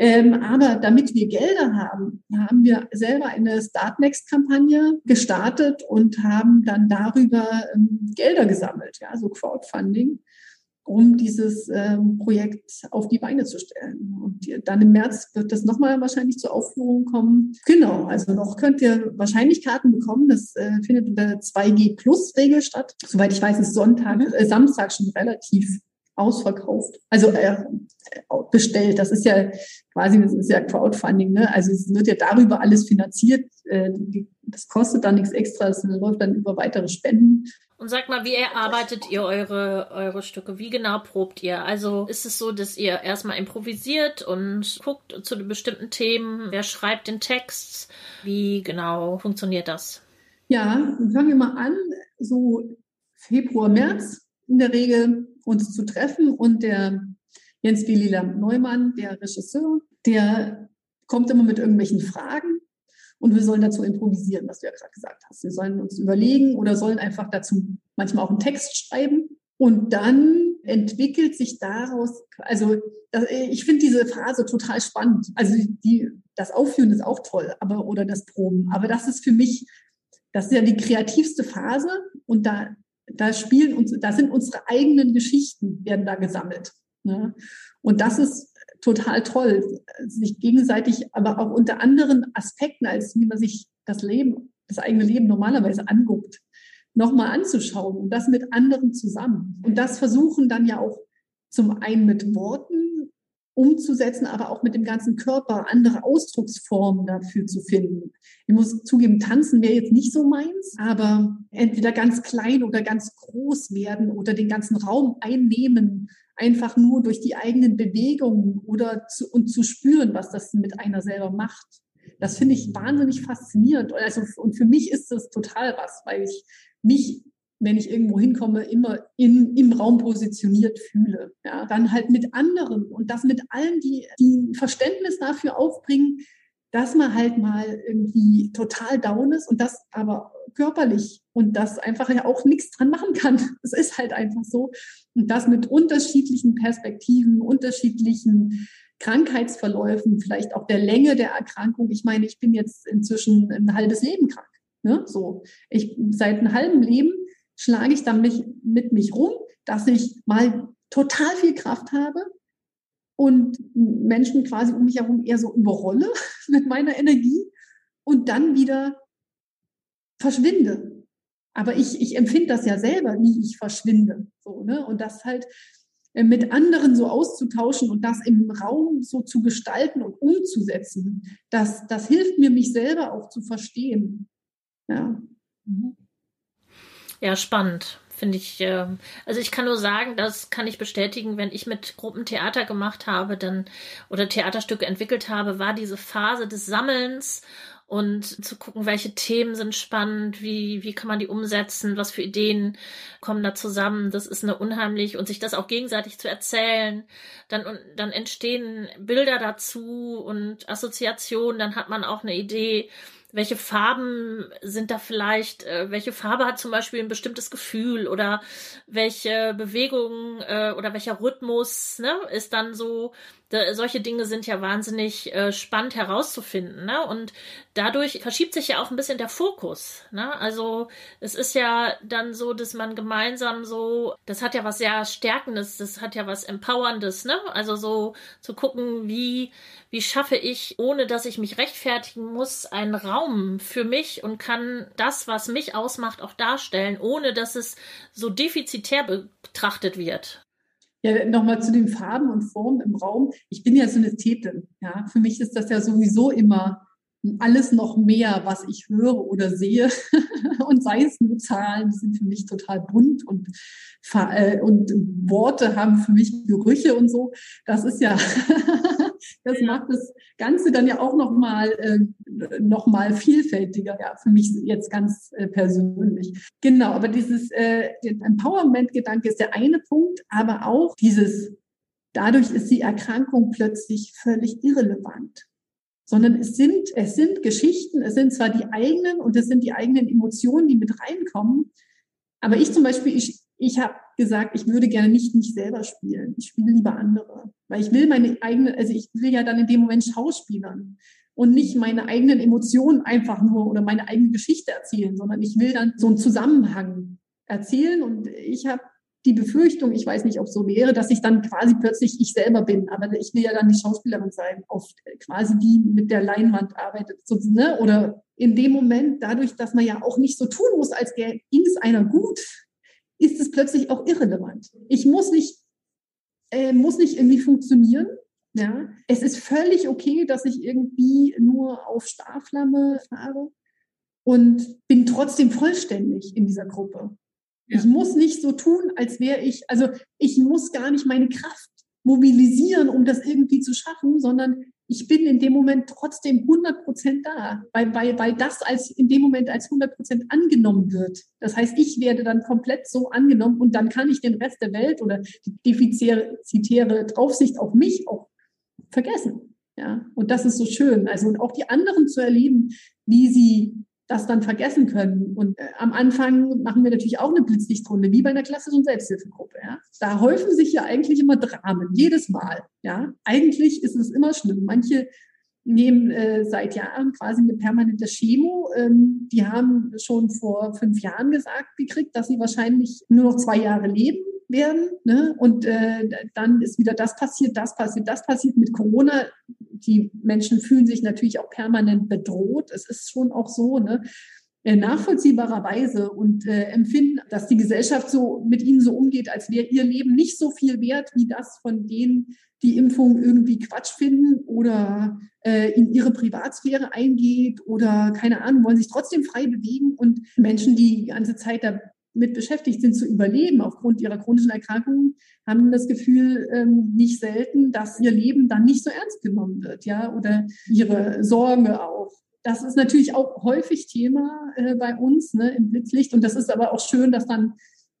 Ähm, aber damit wir Gelder haben, haben wir selber eine Startnext-Kampagne gestartet und haben dann darüber ähm, Gelder gesammelt, ja, so Crowdfunding, um dieses ähm, Projekt auf die Beine zu stellen. Und dann im März wird das nochmal wahrscheinlich zur Aufführung kommen. Genau, also noch könnt ihr wahrscheinlich Karten bekommen. Das äh, findet unter 2G-Plus-Regel statt. Soweit ich weiß, ist Sonntag, äh, Samstag schon relativ ausverkauft, also äh, bestellt. Das ist ja quasi, das ist ja Crowdfunding, ne? Also es wird ja darüber alles finanziert. Äh, die, das kostet dann nichts extra, es läuft dann über weitere Spenden. Und sag mal, wie erarbeitet ihr eure, eure Stücke? Wie genau probt ihr? Also ist es so, dass ihr erstmal improvisiert und guckt zu bestimmten Themen? Wer schreibt den Text? Wie genau funktioniert das? Ja, fangen wir mal an, so Februar, März in der Regel uns zu treffen. Und der Jens Lila Neumann, der Regisseur, der kommt immer mit irgendwelchen Fragen und wir sollen dazu improvisieren, was du ja gerade gesagt hast. Wir sollen uns überlegen oder sollen einfach dazu manchmal auch einen Text schreiben. Und dann entwickelt sich daraus, also ich finde diese Phase total spannend. Also die, das Aufführen ist auch toll, aber oder das Proben. Aber das ist für mich, das ist ja die kreativste Phase und da da spielen uns, da sind unsere eigenen Geschichten, werden da gesammelt. Ne? Und das ist total toll, sich gegenseitig, aber auch unter anderen Aspekten, als wie man sich das Leben, das eigene Leben normalerweise anguckt, nochmal anzuschauen und das mit anderen zusammen. Und das versuchen dann ja auch zum einen mit Worten umzusetzen, aber auch mit dem ganzen Körper andere Ausdrucksformen dafür zu finden. Ich muss zugeben, tanzen wäre jetzt nicht so meins, aber entweder ganz klein oder ganz groß werden oder den ganzen Raum einnehmen, einfach nur durch die eigenen Bewegungen oder zu, und zu spüren, was das mit einer selber macht. Das finde ich wahnsinnig faszinierend. Also, und für mich ist das total was, weil ich mich wenn ich irgendwo hinkomme, immer in, im Raum positioniert fühle. Ja, dann halt mit anderen und das mit allen, die, die Verständnis dafür aufbringen, dass man halt mal irgendwie total down ist und das aber körperlich und das einfach ja auch nichts dran machen kann. Es ist halt einfach so. Und das mit unterschiedlichen Perspektiven, unterschiedlichen Krankheitsverläufen, vielleicht auch der Länge der Erkrankung. Ich meine, ich bin jetzt inzwischen ein halbes Leben krank. Ne? So, ich seit einem halben Leben schlage ich dann mich, mit mich rum, dass ich mal total viel Kraft habe und Menschen quasi um mich herum eher so überrolle mit meiner Energie und dann wieder verschwinde. Aber ich, ich empfinde das ja selber, wie ich verschwinde. So, ne? Und das halt äh, mit anderen so auszutauschen und das im Raum so zu gestalten und umzusetzen, das, das hilft mir, mich selber auch zu verstehen. Ja. Mhm. Ja, spannend. Finde ich, äh, also ich kann nur sagen, das kann ich bestätigen, wenn ich mit Gruppen Theater gemacht habe, dann oder Theaterstücke entwickelt habe, war diese Phase des Sammelns und zu gucken, welche Themen sind spannend, wie, wie kann man die umsetzen, was für Ideen kommen da zusammen. Das ist eine unheimlich und sich das auch gegenseitig zu erzählen. Dann, und, dann entstehen Bilder dazu und Assoziationen, dann hat man auch eine Idee welche Farben sind da vielleicht, äh, welche Farbe hat zum Beispiel ein bestimmtes Gefühl oder welche Bewegung äh, oder welcher Rhythmus ne, ist dann so da, solche Dinge sind ja wahnsinnig äh, spannend herauszufinden, ne? Und dadurch verschiebt sich ja auch ein bisschen der Fokus, ne? Also es ist ja dann so, dass man gemeinsam so, das hat ja was sehr Stärkendes, das hat ja was Empowerndes, ne? Also so zu gucken, wie wie schaffe ich, ohne dass ich mich rechtfertigen muss, einen Raum für mich und kann das, was mich ausmacht, auch darstellen, ohne dass es so defizitär betrachtet wird. Ja, nochmal zu den Farben und Formen im Raum. Ich bin ja Synästhetin. Ja, für mich ist das ja sowieso immer alles noch mehr, was ich höre oder sehe. und sei es nur Zahlen, die sind für mich total bunt und, äh, und Worte haben für mich Gerüche und so. Das ist ja, das macht das Ganze dann ja auch nochmal äh, noch mal vielfältiger, ja, für mich jetzt ganz äh, persönlich. Genau, aber dieses äh, Empowerment-Gedanke ist der eine Punkt, aber auch dieses, dadurch ist die Erkrankung plötzlich völlig irrelevant sondern es sind, es sind Geschichten, es sind zwar die eigenen und es sind die eigenen Emotionen, die mit reinkommen. Aber ich zum Beispiel, ich, ich habe gesagt, ich würde gerne nicht mich selber spielen. Ich spiele lieber andere. Weil ich will meine eigenen, also ich will ja dann in dem Moment Schauspielern und nicht meine eigenen Emotionen einfach nur oder meine eigene Geschichte erzählen, sondern ich will dann so einen Zusammenhang erzählen. Und ich habe die Befürchtung, ich weiß nicht, ob es so wäre, dass ich dann quasi plötzlich ich selber bin. Aber ich will ja dann die Schauspielerin sein, oft quasi die mit der Leinwand arbeitet. So, ne? Oder in dem Moment, dadurch, dass man ja auch nicht so tun muss, als ging es einer gut, ist es plötzlich auch irrelevant. Ich muss nicht, äh, muss nicht irgendwie funktionieren. Ja, es ist völlig okay, dass ich irgendwie nur auf Starflamme fahre und bin trotzdem vollständig in dieser Gruppe. Ich muss nicht so tun, als wäre ich, also ich muss gar nicht meine Kraft mobilisieren, um das irgendwie zu schaffen, sondern ich bin in dem Moment trotzdem 100 Prozent da, weil, weil, weil das als in dem Moment als 100 Prozent angenommen wird. Das heißt, ich werde dann komplett so angenommen und dann kann ich den Rest der Welt oder die defizitäre Draufsicht auf mich auch vergessen. Ja, und das ist so schön. Also und auch die anderen zu erleben, wie sie das dann vergessen können. Und äh, am Anfang machen wir natürlich auch eine Blitzlichtrunde, wie bei einer klassischen Selbsthilfegruppe. Ja? Da häufen sich ja eigentlich immer Dramen, jedes Mal. Ja? Eigentlich ist es immer schlimm. Manche nehmen äh, seit Jahren quasi eine permanente Chemo. Ähm, die haben schon vor fünf Jahren gesagt gekriegt, dass sie wahrscheinlich nur noch zwei Jahre leben werden. Ne? Und äh, dann ist wieder das passiert, das passiert, das passiert mit Corona die Menschen fühlen sich natürlich auch permanent bedroht. Es ist schon auch so, ne? äh, nachvollziehbarerweise und äh, empfinden, dass die Gesellschaft so mit ihnen so umgeht, als wäre ihr Leben nicht so viel wert wie das von denen, die Impfung irgendwie Quatsch finden oder äh, in ihre Privatsphäre eingeht oder keine Ahnung, wollen sich trotzdem frei bewegen und Menschen, die die ganze Zeit damit beschäftigt sind zu überleben aufgrund ihrer chronischen Erkrankungen, haben das Gefühl ähm, nicht selten, dass ihr Leben dann nicht so ernst genommen wird, ja, oder ihre Sorge auch das ist natürlich auch häufig Thema äh, bei uns ne, im Blitzlicht. Und das ist aber auch schön, dass dann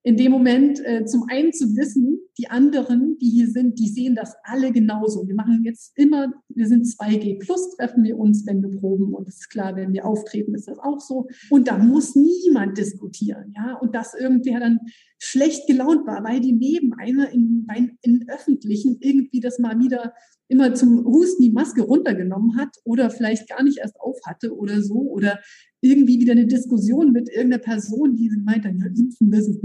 in dem Moment äh, zum einen zu wissen, die anderen, die hier sind, die sehen das alle genauso. Wir machen jetzt immer, wir sind 2G plus, treffen wir uns, wenn wir proben. Und es ist klar, wenn wir auftreten, ist das auch so. Und da muss niemand diskutieren, ja. Und dass irgendwer dann schlecht gelaunt war, weil die neben einer in, in Öffentlichen irgendwie das mal wieder immer zum Husten die Maske runtergenommen hat oder vielleicht gar nicht erst auf hatte oder so oder irgendwie wieder eine Diskussion mit irgendeiner Person, die gemeint hat, ja, impfen, das ist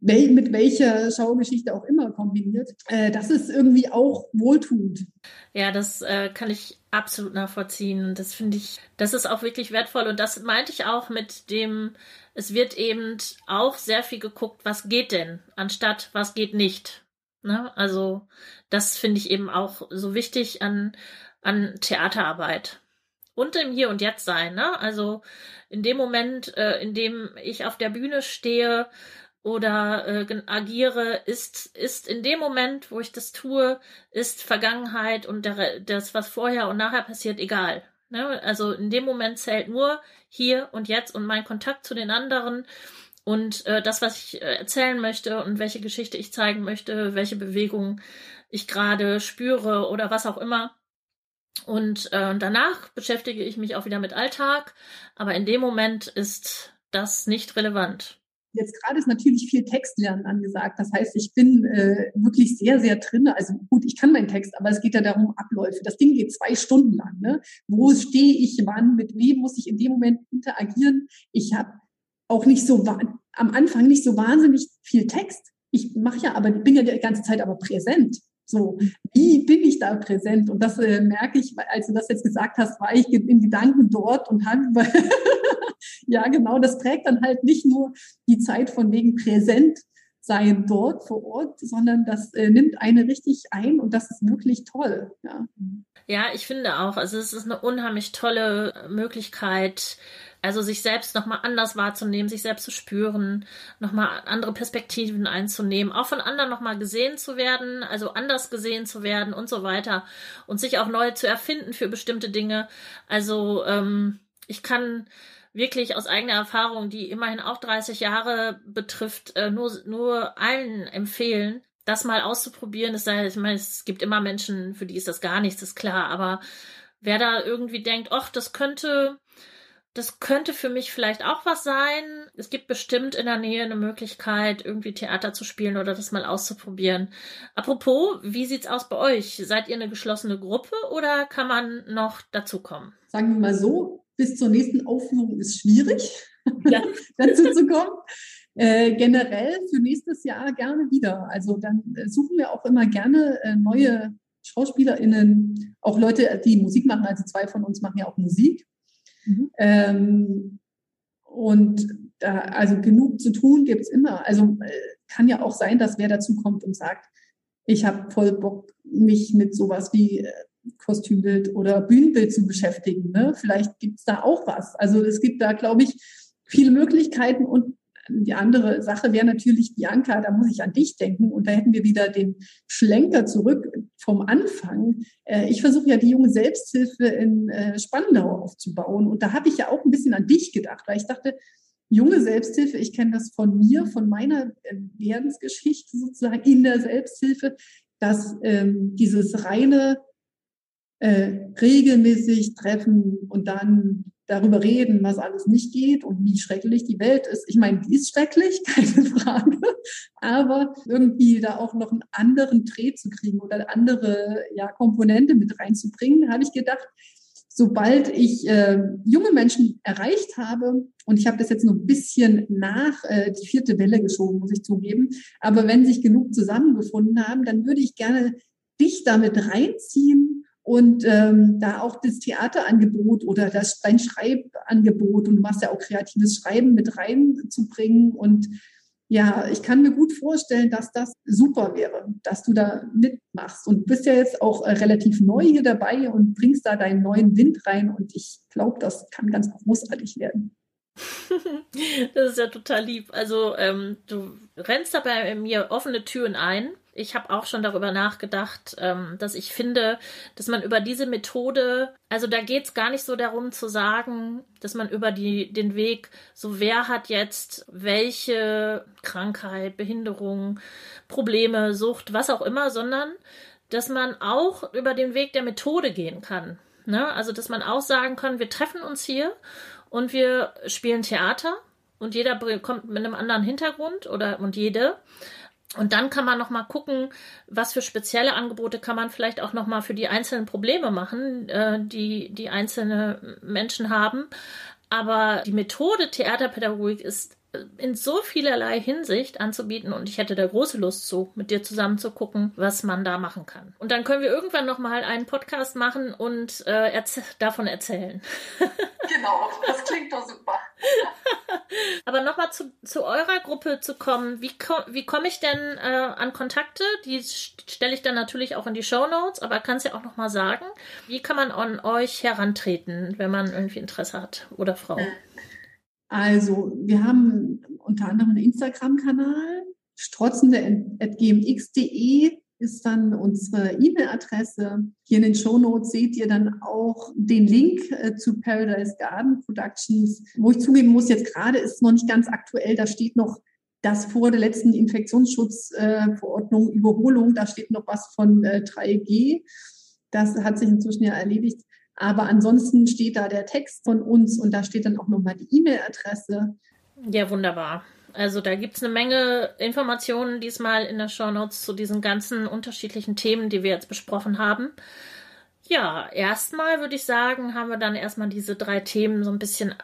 nicht, mit welcher Schaugeschichte auch immer kombiniert. Äh, das ist irgendwie auch wohltuend. Ja, das äh, kann ich absolut nachvollziehen. Das finde ich, das ist auch wirklich wertvoll. Und das meinte ich auch mit dem, es wird eben auch sehr viel geguckt, was geht denn, anstatt was geht nicht. Ne? Also das finde ich eben auch so wichtig an, an Theaterarbeit. Und im Hier und Jetzt sein. Ne? Also in dem Moment, äh, in dem ich auf der Bühne stehe oder äh, agiere, ist, ist in dem Moment, wo ich das tue, ist Vergangenheit und der, das, was vorher und nachher passiert, egal. Ne? Also in dem Moment zählt nur hier und jetzt und mein Kontakt zu den anderen und äh, das, was ich äh, erzählen möchte und welche Geschichte ich zeigen möchte, welche Bewegung ich gerade spüre oder was auch immer. Und äh, danach beschäftige ich mich auch wieder mit Alltag, aber in dem Moment ist das nicht relevant. Jetzt gerade ist natürlich viel Textlernen angesagt. Das heißt, ich bin äh, wirklich sehr, sehr drin. Also gut, ich kann meinen Text, aber es geht ja darum, Abläufe. Das Ding geht zwei Stunden lang. Ne? Wo stehe ich wann? Mit wem muss ich in dem Moment interagieren? Ich habe auch nicht so am Anfang nicht so wahnsinnig viel Text. Ich mache ja aber, bin ja die ganze Zeit aber präsent. So, wie bin ich da präsent? Und das äh, merke ich, als du das jetzt gesagt hast, war ich in Gedanken dort und habe, ja genau, das prägt dann halt nicht nur die Zeit von wegen präsent sein dort vor Ort, sondern das äh, nimmt eine richtig ein und das ist wirklich toll. Ja. ja, ich finde auch, also es ist eine unheimlich tolle Möglichkeit, also sich selbst nochmal anders wahrzunehmen, sich selbst zu spüren, nochmal andere Perspektiven einzunehmen, auch von anderen nochmal gesehen zu werden, also anders gesehen zu werden und so weiter und sich auch neu zu erfinden für bestimmte Dinge. Also ähm, ich kann wirklich aus eigener Erfahrung, die immerhin auch 30 Jahre betrifft, äh, nur, nur allen empfehlen, das mal auszuprobieren. Das heißt, ich meine, es gibt immer Menschen, für die ist das gar nichts, ist klar, aber wer da irgendwie denkt, ach, das könnte das könnte für mich vielleicht auch was sein. Es gibt bestimmt in der Nähe eine Möglichkeit, irgendwie Theater zu spielen oder das mal auszuprobieren. Apropos, wie sieht's aus bei euch? Seid ihr eine geschlossene Gruppe oder kann man noch dazukommen? Sagen wir mal so, bis zur nächsten Aufführung ist schwierig, ja. dazu zu kommen. Äh, generell für nächstes Jahr gerne wieder. Also dann äh, suchen wir auch immer gerne äh, neue SchauspielerInnen, auch Leute, die Musik machen. Also zwei von uns machen ja auch Musik. Mhm. Ähm, und da, also genug zu tun gibt es immer. Also äh, kann ja auch sein, dass wer dazu kommt und sagt, ich habe voll Bock, mich mit sowas wie äh, Kostümbild oder Bühnenbild zu beschäftigen. Ne? Vielleicht gibt es da auch was. Also es gibt da, glaube ich, viele Möglichkeiten und die andere Sache wäre natürlich, Bianca, da muss ich an dich denken und da hätten wir wieder den Schlenker zurück vom Anfang. Äh, ich versuche ja die junge Selbsthilfe in äh, Spandau aufzubauen und da habe ich ja auch ein bisschen an dich gedacht, weil ich dachte, junge Selbsthilfe, ich kenne das von mir, von meiner äh, Werdensgeschichte sozusagen in der Selbsthilfe, dass ähm, dieses reine äh, regelmäßig treffen und dann darüber reden, was alles nicht geht und wie schrecklich die Welt ist. Ich meine, die ist schrecklich, keine Frage, aber irgendwie da auch noch einen anderen Dreh zu kriegen oder eine andere ja, Komponente mit reinzubringen, habe ich gedacht, sobald ich äh, junge Menschen erreicht habe, und ich habe das jetzt nur ein bisschen nach äh, die vierte Welle geschoben, muss ich zugeben, aber wenn sich genug zusammengefunden haben, dann würde ich gerne dich damit reinziehen Und ähm, da auch das Theaterangebot oder das dein Schreibangebot und du machst ja auch kreatives Schreiben mit reinzubringen. Und ja, ich kann mir gut vorstellen, dass das super wäre, dass du da mitmachst. Und bist ja jetzt auch äh, relativ neu hier dabei und bringst da deinen neuen Wind rein. Und ich glaube, das kann ganz großartig werden. das ist ja total lieb. Also ähm, du rennst da bei mir offene Türen ein. Ich habe auch schon darüber nachgedacht, ähm, dass ich finde, dass man über diese Methode, also da geht es gar nicht so darum zu sagen, dass man über die, den Weg, so wer hat jetzt welche Krankheit, Behinderung, Probleme, Sucht, was auch immer, sondern dass man auch über den Weg der Methode gehen kann. Ne? Also dass man auch sagen kann, wir treffen uns hier und wir spielen Theater und jeder kommt mit einem anderen Hintergrund oder und jede. Und dann kann man noch mal gucken, was für spezielle Angebote kann man vielleicht auch noch mal für die einzelnen Probleme machen, äh, die die einzelne Menschen haben. Aber die Methode Theaterpädagogik ist in so vielerlei Hinsicht anzubieten und ich hätte da große Lust zu, mit dir zusammen zu gucken, was man da machen kann. Und dann können wir irgendwann noch mal einen Podcast machen und äh, erz davon erzählen. genau, das klingt doch super. Aber noch mal zu, zu eurer Gruppe zu kommen, wie, ko wie komme ich denn äh, an Kontakte? Die stelle ich dann natürlich auch in die Show Notes, aber kannst ja auch noch mal sagen, wie kann man an euch herantreten, wenn man irgendwie Interesse hat oder Frau? Also wir haben unter anderem einen Instagram-Kanal, strotzende.gmx.de ist dann unsere E-Mail-Adresse. Hier in den Show Notes seht ihr dann auch den Link äh, zu Paradise Garden Productions, wo ich zugeben muss, jetzt gerade ist es noch nicht ganz aktuell, da steht noch das vor der letzten Infektionsschutzverordnung äh, Überholung, da steht noch was von äh, 3G. Das hat sich inzwischen ja erledigt. Aber ansonsten steht da der Text von uns und da steht dann auch nochmal die E-Mail-Adresse. Ja, wunderbar. Also da gibt es eine Menge Informationen diesmal in der Show Notes zu diesen ganzen unterschiedlichen Themen, die wir jetzt besprochen haben. Ja, erstmal würde ich sagen, haben wir dann erstmal diese drei Themen so ein bisschen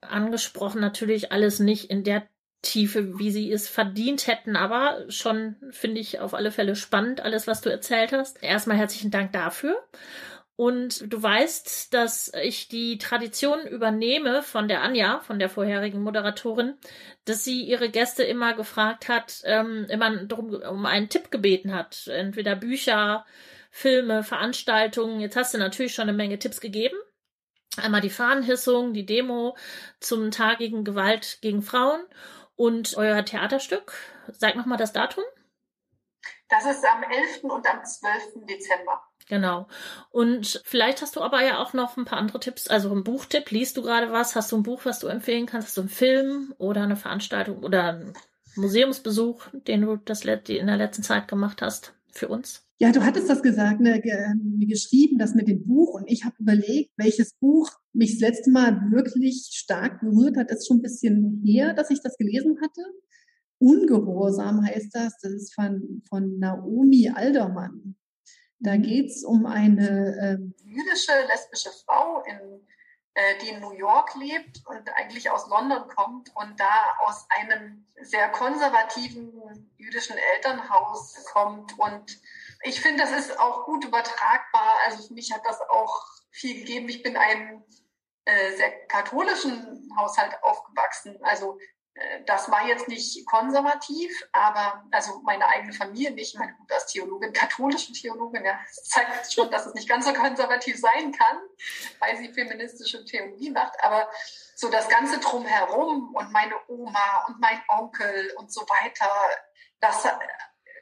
angesprochen. Natürlich alles nicht in der Tiefe, wie sie es verdient hätten, aber schon finde ich auf alle Fälle spannend, alles, was du erzählt hast. Erstmal herzlichen Dank dafür. Und du weißt, dass ich die Tradition übernehme von der Anja, von der vorherigen Moderatorin, dass sie ihre Gäste immer gefragt hat, ähm, immer drum, um einen Tipp gebeten hat. Entweder Bücher, Filme, Veranstaltungen. Jetzt hast du natürlich schon eine Menge Tipps gegeben. Einmal die Fahnenhissung, die Demo zum Tag gegen Gewalt gegen Frauen und euer Theaterstück. Sag nochmal das Datum. Das ist am 11. und am 12. Dezember. Genau. Und vielleicht hast du aber ja auch noch ein paar andere Tipps. Also ein Buchtipp, liest du gerade was? Hast du ein Buch, was du empfehlen kannst? Hast du einen Film oder eine Veranstaltung oder einen Museumsbesuch, den du das in der letzten Zeit gemacht hast für uns? Ja, du hattest das gesagt, ne, mir geschrieben, das mit dem Buch. Und ich habe überlegt, welches Buch mich das letzte Mal wirklich stark berührt hat. Das ist schon ein bisschen her, dass ich das gelesen hatte. Ungehorsam heißt das. Das ist von, von Naomi Aldermann. Da mhm. geht's um eine ähm, jüdische lesbische Frau, in, äh, die in New York lebt und eigentlich aus London kommt und da aus einem sehr konservativen jüdischen Elternhaus kommt. Und ich finde, das ist auch gut übertragbar. Also für mich hat das auch viel gegeben. Ich bin ein äh, sehr katholischen Haushalt aufgewachsen. Also das war jetzt nicht konservativ, aber also meine eigene Familie nicht. Meine Mutter ist Theologin, katholische Theologin. Ja, das zeigt schon, dass es nicht ganz so konservativ sein kann, weil sie feministische Theologie macht. Aber so das Ganze drumherum und meine Oma und mein Onkel und so weiter, das,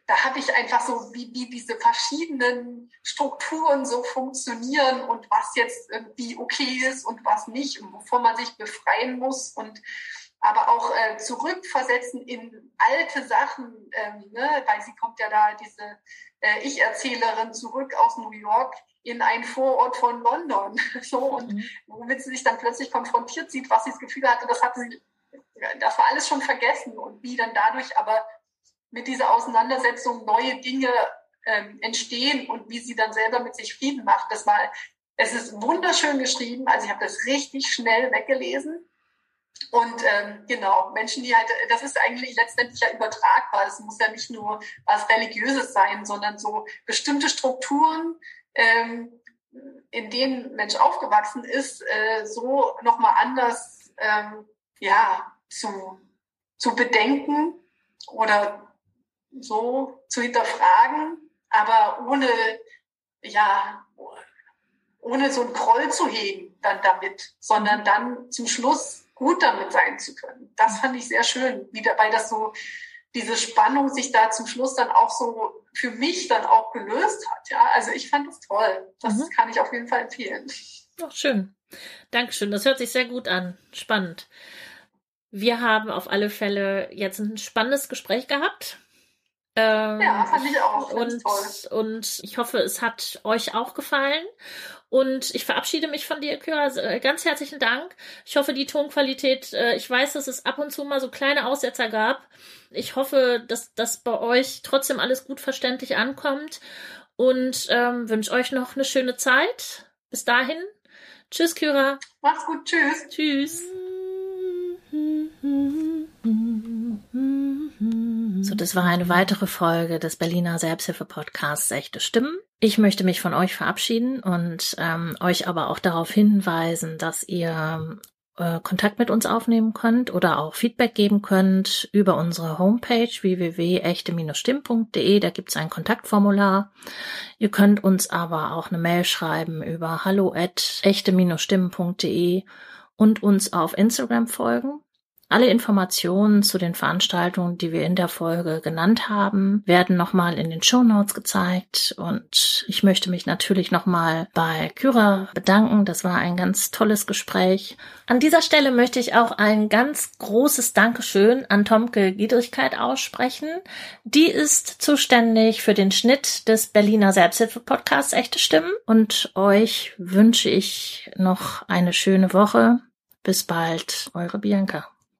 da habe ich einfach so, wie, wie diese verschiedenen Strukturen so funktionieren und was jetzt irgendwie okay ist und was nicht und wovon man sich befreien muss und aber auch äh, zurückversetzen in alte Sachen, ähm, ne? weil sie kommt ja da, diese äh, Ich-Erzählerin, zurück aus New York in einen Vorort von London. so, und mhm. womit sie sich dann plötzlich konfrontiert sieht, was sie das Gefühl hatte, das hatte sie, das war alles schon vergessen und wie dann dadurch aber mit dieser Auseinandersetzung neue Dinge ähm, entstehen und wie sie dann selber mit sich Frieden macht. Das war, es ist wunderschön geschrieben, also ich habe das richtig schnell weggelesen und ähm, genau, Menschen, die halt, das ist eigentlich letztendlich ja übertragbar. Es muss ja nicht nur was Religiöses sein, sondern so bestimmte Strukturen, ähm, in denen Mensch aufgewachsen ist, äh, so nochmal anders ähm, ja, zu, zu bedenken oder so zu hinterfragen, aber ohne, ja, ohne so einen Kroll zu hegen dann damit, sondern dann zum Schluss gut damit sein zu können. Das fand ich sehr schön, wieder, weil das so, diese Spannung sich da zum Schluss dann auch so für mich dann auch gelöst hat. Ja, also ich fand das toll. Das mhm. kann ich auf jeden Fall empfehlen. Ach, schön. Dankeschön. Das hört sich sehr gut an. Spannend. Wir haben auf alle Fälle jetzt ein spannendes Gespräch gehabt. Ähm, ja, fand ich auch. Und, toll. und ich hoffe, es hat euch auch gefallen. Und ich verabschiede mich von dir, Kyra. Äh, ganz herzlichen Dank. Ich hoffe, die Tonqualität, äh, ich weiß, dass es ab und zu mal so kleine Aussetzer gab. Ich hoffe, dass das bei euch trotzdem alles gut verständlich ankommt. Und ähm, wünsche euch noch eine schöne Zeit. Bis dahin. Tschüss, Kyra. Mach's gut. Tschüss. Tschüss. So, das war eine weitere Folge des Berliner Selbsthilfe-Podcasts Echte Stimmen. Ich möchte mich von euch verabschieden und ähm, euch aber auch darauf hinweisen, dass ihr äh, Kontakt mit uns aufnehmen könnt oder auch Feedback geben könnt über unsere Homepage www.echte-stimm.de. Da gibt es ein Kontaktformular. Ihr könnt uns aber auch eine Mail schreiben über hallo echte-stimmen.de und uns auf Instagram folgen. Alle Informationen zu den Veranstaltungen, die wir in der Folge genannt haben, werden nochmal in den Show Notes gezeigt. Und ich möchte mich natürlich nochmal bei Kyra bedanken. Das war ein ganz tolles Gespräch. An dieser Stelle möchte ich auch ein ganz großes Dankeschön an Tomke Giedrigkeit aussprechen. Die ist zuständig für den Schnitt des Berliner Selbsthilfe-Podcasts Echte Stimmen. Und euch wünsche ich noch eine schöne Woche. Bis bald, eure Bianca.